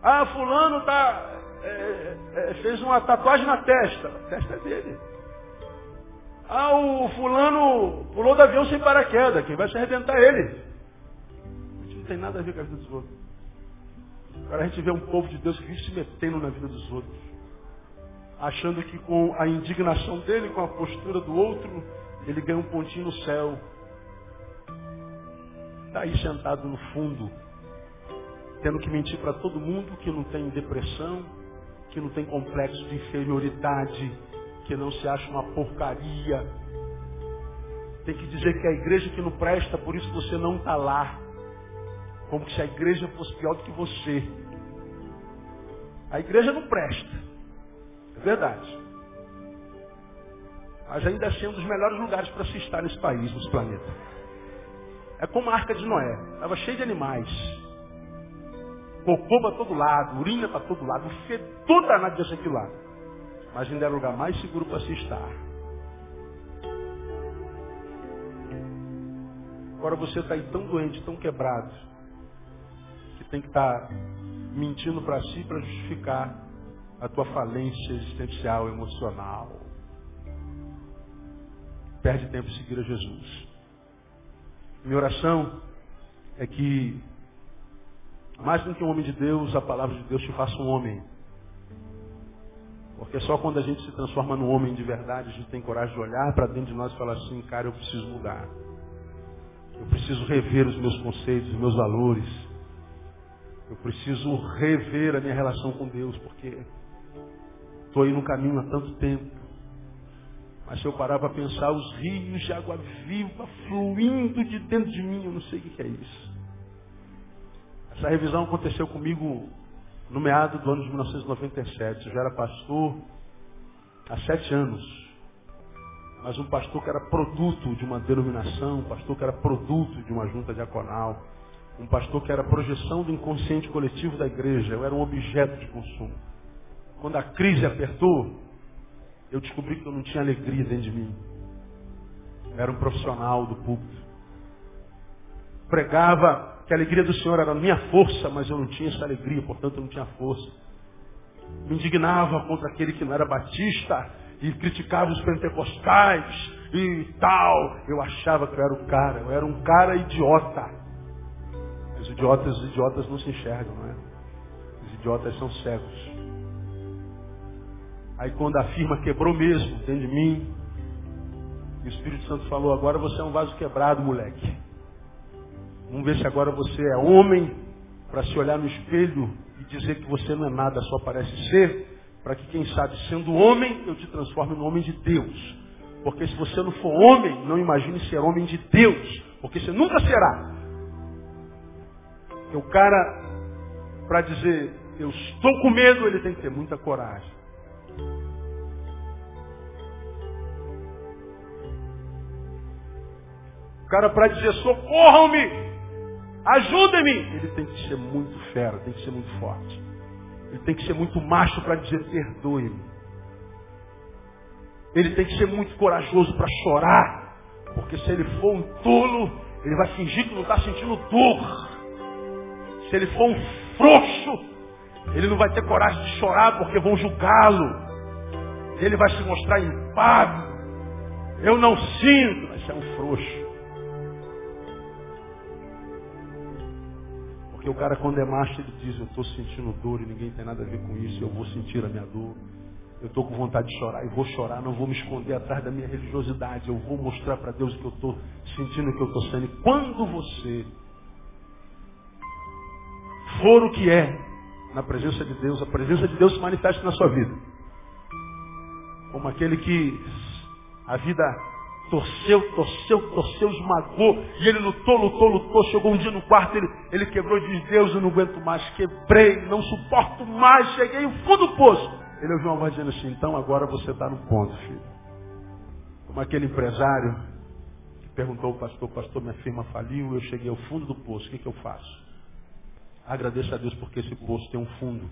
A: Ah, fulano tá, é, é, fez uma tatuagem na testa. A testa é dele. Ah, o fulano pulou do avião sem paraquedas. Quem vai se arrebentar é ele. A gente não tem nada a ver com a vida dos outros. Agora a gente vê um povo de Deus que vive se metendo na vida dos outros. Achando que com a indignação dele, com a postura do outro, ele ganha um pontinho no céu. Está aí sentado no fundo, tendo que mentir para todo mundo que não tem depressão, que não tem complexo de inferioridade, que não se acha uma porcaria. Tem que dizer que é a igreja que não presta, por isso você não está lá. Como se a igreja fosse pior do que você. A igreja não presta. É verdade. Mas ainda assim é um dos melhores lugares para se estar nesse país, nesse planeta. É como a arca de Noé. Estava cheio de animais. Cocô para todo lado, urina para todo lado, fedor danado desse aqui lado. Mas ainda era o lugar mais seguro para se estar. Agora você está aí tão doente, tão quebrado, tem que estar mentindo para si para justificar a tua falência existencial, emocional. Perde tempo em seguir a Jesus. Minha oração é que, mais do que um homem de Deus, a palavra de Deus te faça um homem. Porque só quando a gente se transforma num homem de verdade, a gente tem coragem de olhar para dentro de nós e falar assim, cara, eu preciso mudar. Eu preciso rever os meus conceitos, os meus valores. Eu preciso rever a minha relação com Deus, porque estou aí no caminho há tanto tempo. Mas se eu parar para pensar, os rios de água viva fluindo de dentro de mim, eu não sei o que é isso. Essa revisão aconteceu comigo no meado do ano de 1997. Eu já era pastor há sete anos. Mas um pastor que era produto de uma denominação, um pastor que era produto de uma junta diaconal um pastor que era projeção do inconsciente coletivo da igreja. Eu era um objeto de consumo. Quando a crise apertou, eu descobri que eu não tinha alegria dentro de mim. Eu era um profissional do púlpito. Pregava que a alegria do Senhor era minha força, mas eu não tinha essa alegria, portanto eu não tinha força. Me indignava contra aquele que não era batista e criticava os pentecostais e tal. Eu achava que eu era o cara, eu era um cara idiota. Os idiotas, os idiotas não se enxergam, não é? Os idiotas são cegos. Aí quando a firma quebrou mesmo dentro de mim, o Espírito Santo falou, agora você é um vaso quebrado, moleque. Vamos ver se agora você é homem para se olhar no espelho e dizer que você não é nada, só parece ser, para que quem sabe, sendo homem, eu te transforme no homem de Deus. Porque se você não for homem, não imagine ser homem de Deus, porque você nunca será. Porque o cara, para dizer, eu estou com medo, ele tem que ter muita coragem. O cara, para dizer, socorram-me, ajudem-me, ele tem que ser muito fera, tem que ser muito forte. Ele tem que ser muito macho para dizer, perdoe-me. Ele tem que ser muito corajoso para chorar. Porque se ele for um tolo, ele vai fingir que não está sentindo dor. Se ele for um frouxo, ele não vai ter coragem de chorar porque vão julgá-lo. Ele vai se mostrar impávido. Eu não sinto, mas é um frouxo. Porque o cara quando é macho, ele diz, eu estou sentindo dor e ninguém tem nada a ver com isso, eu vou sentir a minha dor. Eu estou com vontade de chorar e vou chorar, não vou me esconder atrás da minha religiosidade. Eu vou mostrar para Deus que eu estou sentindo, que eu estou sendo. E quando você for o que é na presença de Deus, a presença de Deus se manifesta na sua vida. Como aquele que a vida torceu, torceu, torceu, esmagou, e ele lutou, lutou, lutou, chegou um dia no quarto, ele, ele quebrou e Deus, eu não aguento mais, quebrei, não suporto mais, cheguei no fundo do poço. Ele ouviu uma voz dizendo assim, então agora você está no ponto, filho. Como aquele empresário que perguntou ao pastor, pastor, minha firma faliu, eu cheguei ao fundo do poço, o que, que eu faço? Agradeça a Deus porque esse poço tem um fundo.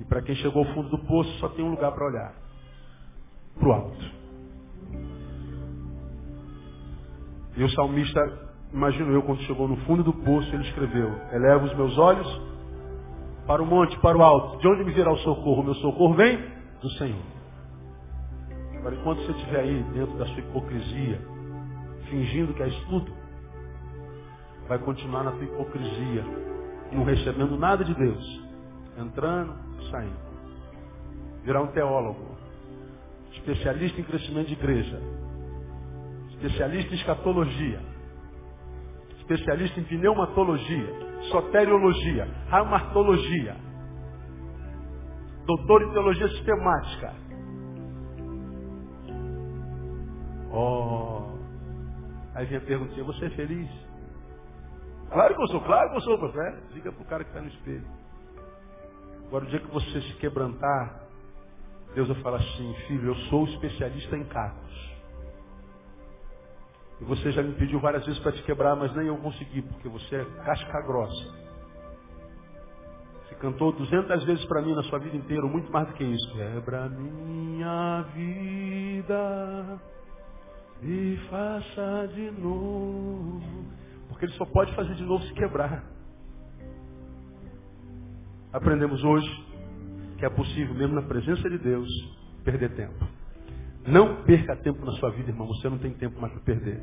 A: E para quem chegou ao fundo do poço, só tem um lugar para olhar. Para o alto. E o salmista, imagino eu, quando chegou no fundo do poço, ele escreveu: Eleva os meus olhos para o monte, para o alto. De onde me virá o socorro? Meu socorro vem do Senhor. Agora, enquanto você estiver aí dentro da sua hipocrisia, fingindo que é tudo, vai continuar na tua hipocrisia, não recebendo nada de Deus, entrando, saindo. Virar um teólogo, especialista em crescimento de igreja, especialista em escatologia, especialista em pneumatologia, soteriologia, raumatologia, doutor em teologia sistemática. Oh, aí vem a perguntinha, você é feliz? Claro que eu sou, claro que eu sou, pastor. Diga para o cara que está no espelho. Agora, o dia que você se quebrantar, Deus vai falar assim, filho, eu sou especialista em cacos. E você já me pediu várias vezes para te quebrar, mas nem eu consegui, porque você é casca grossa. Você cantou duzentas vezes para mim na sua vida inteira, muito mais do que isso. Quebra minha vida e faça de novo. Porque ele só pode fazer de novo se quebrar. Aprendemos hoje que é possível, mesmo na presença de Deus, perder tempo. Não perca tempo na sua vida, irmão. Você não tem tempo mais para perder.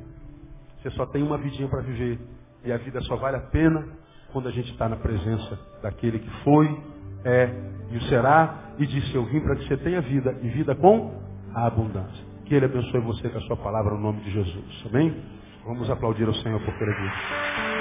A: Você só tem uma vidinha para viver. E a vida só vale a pena quando a gente está na presença daquele que foi, é e o será. E disse, eu vim para que você tenha vida. E vida com a abundância. Que Ele abençoe você com a sua palavra no nome de Jesus. Amém? Vamos aplaudir ao Senhor por ele.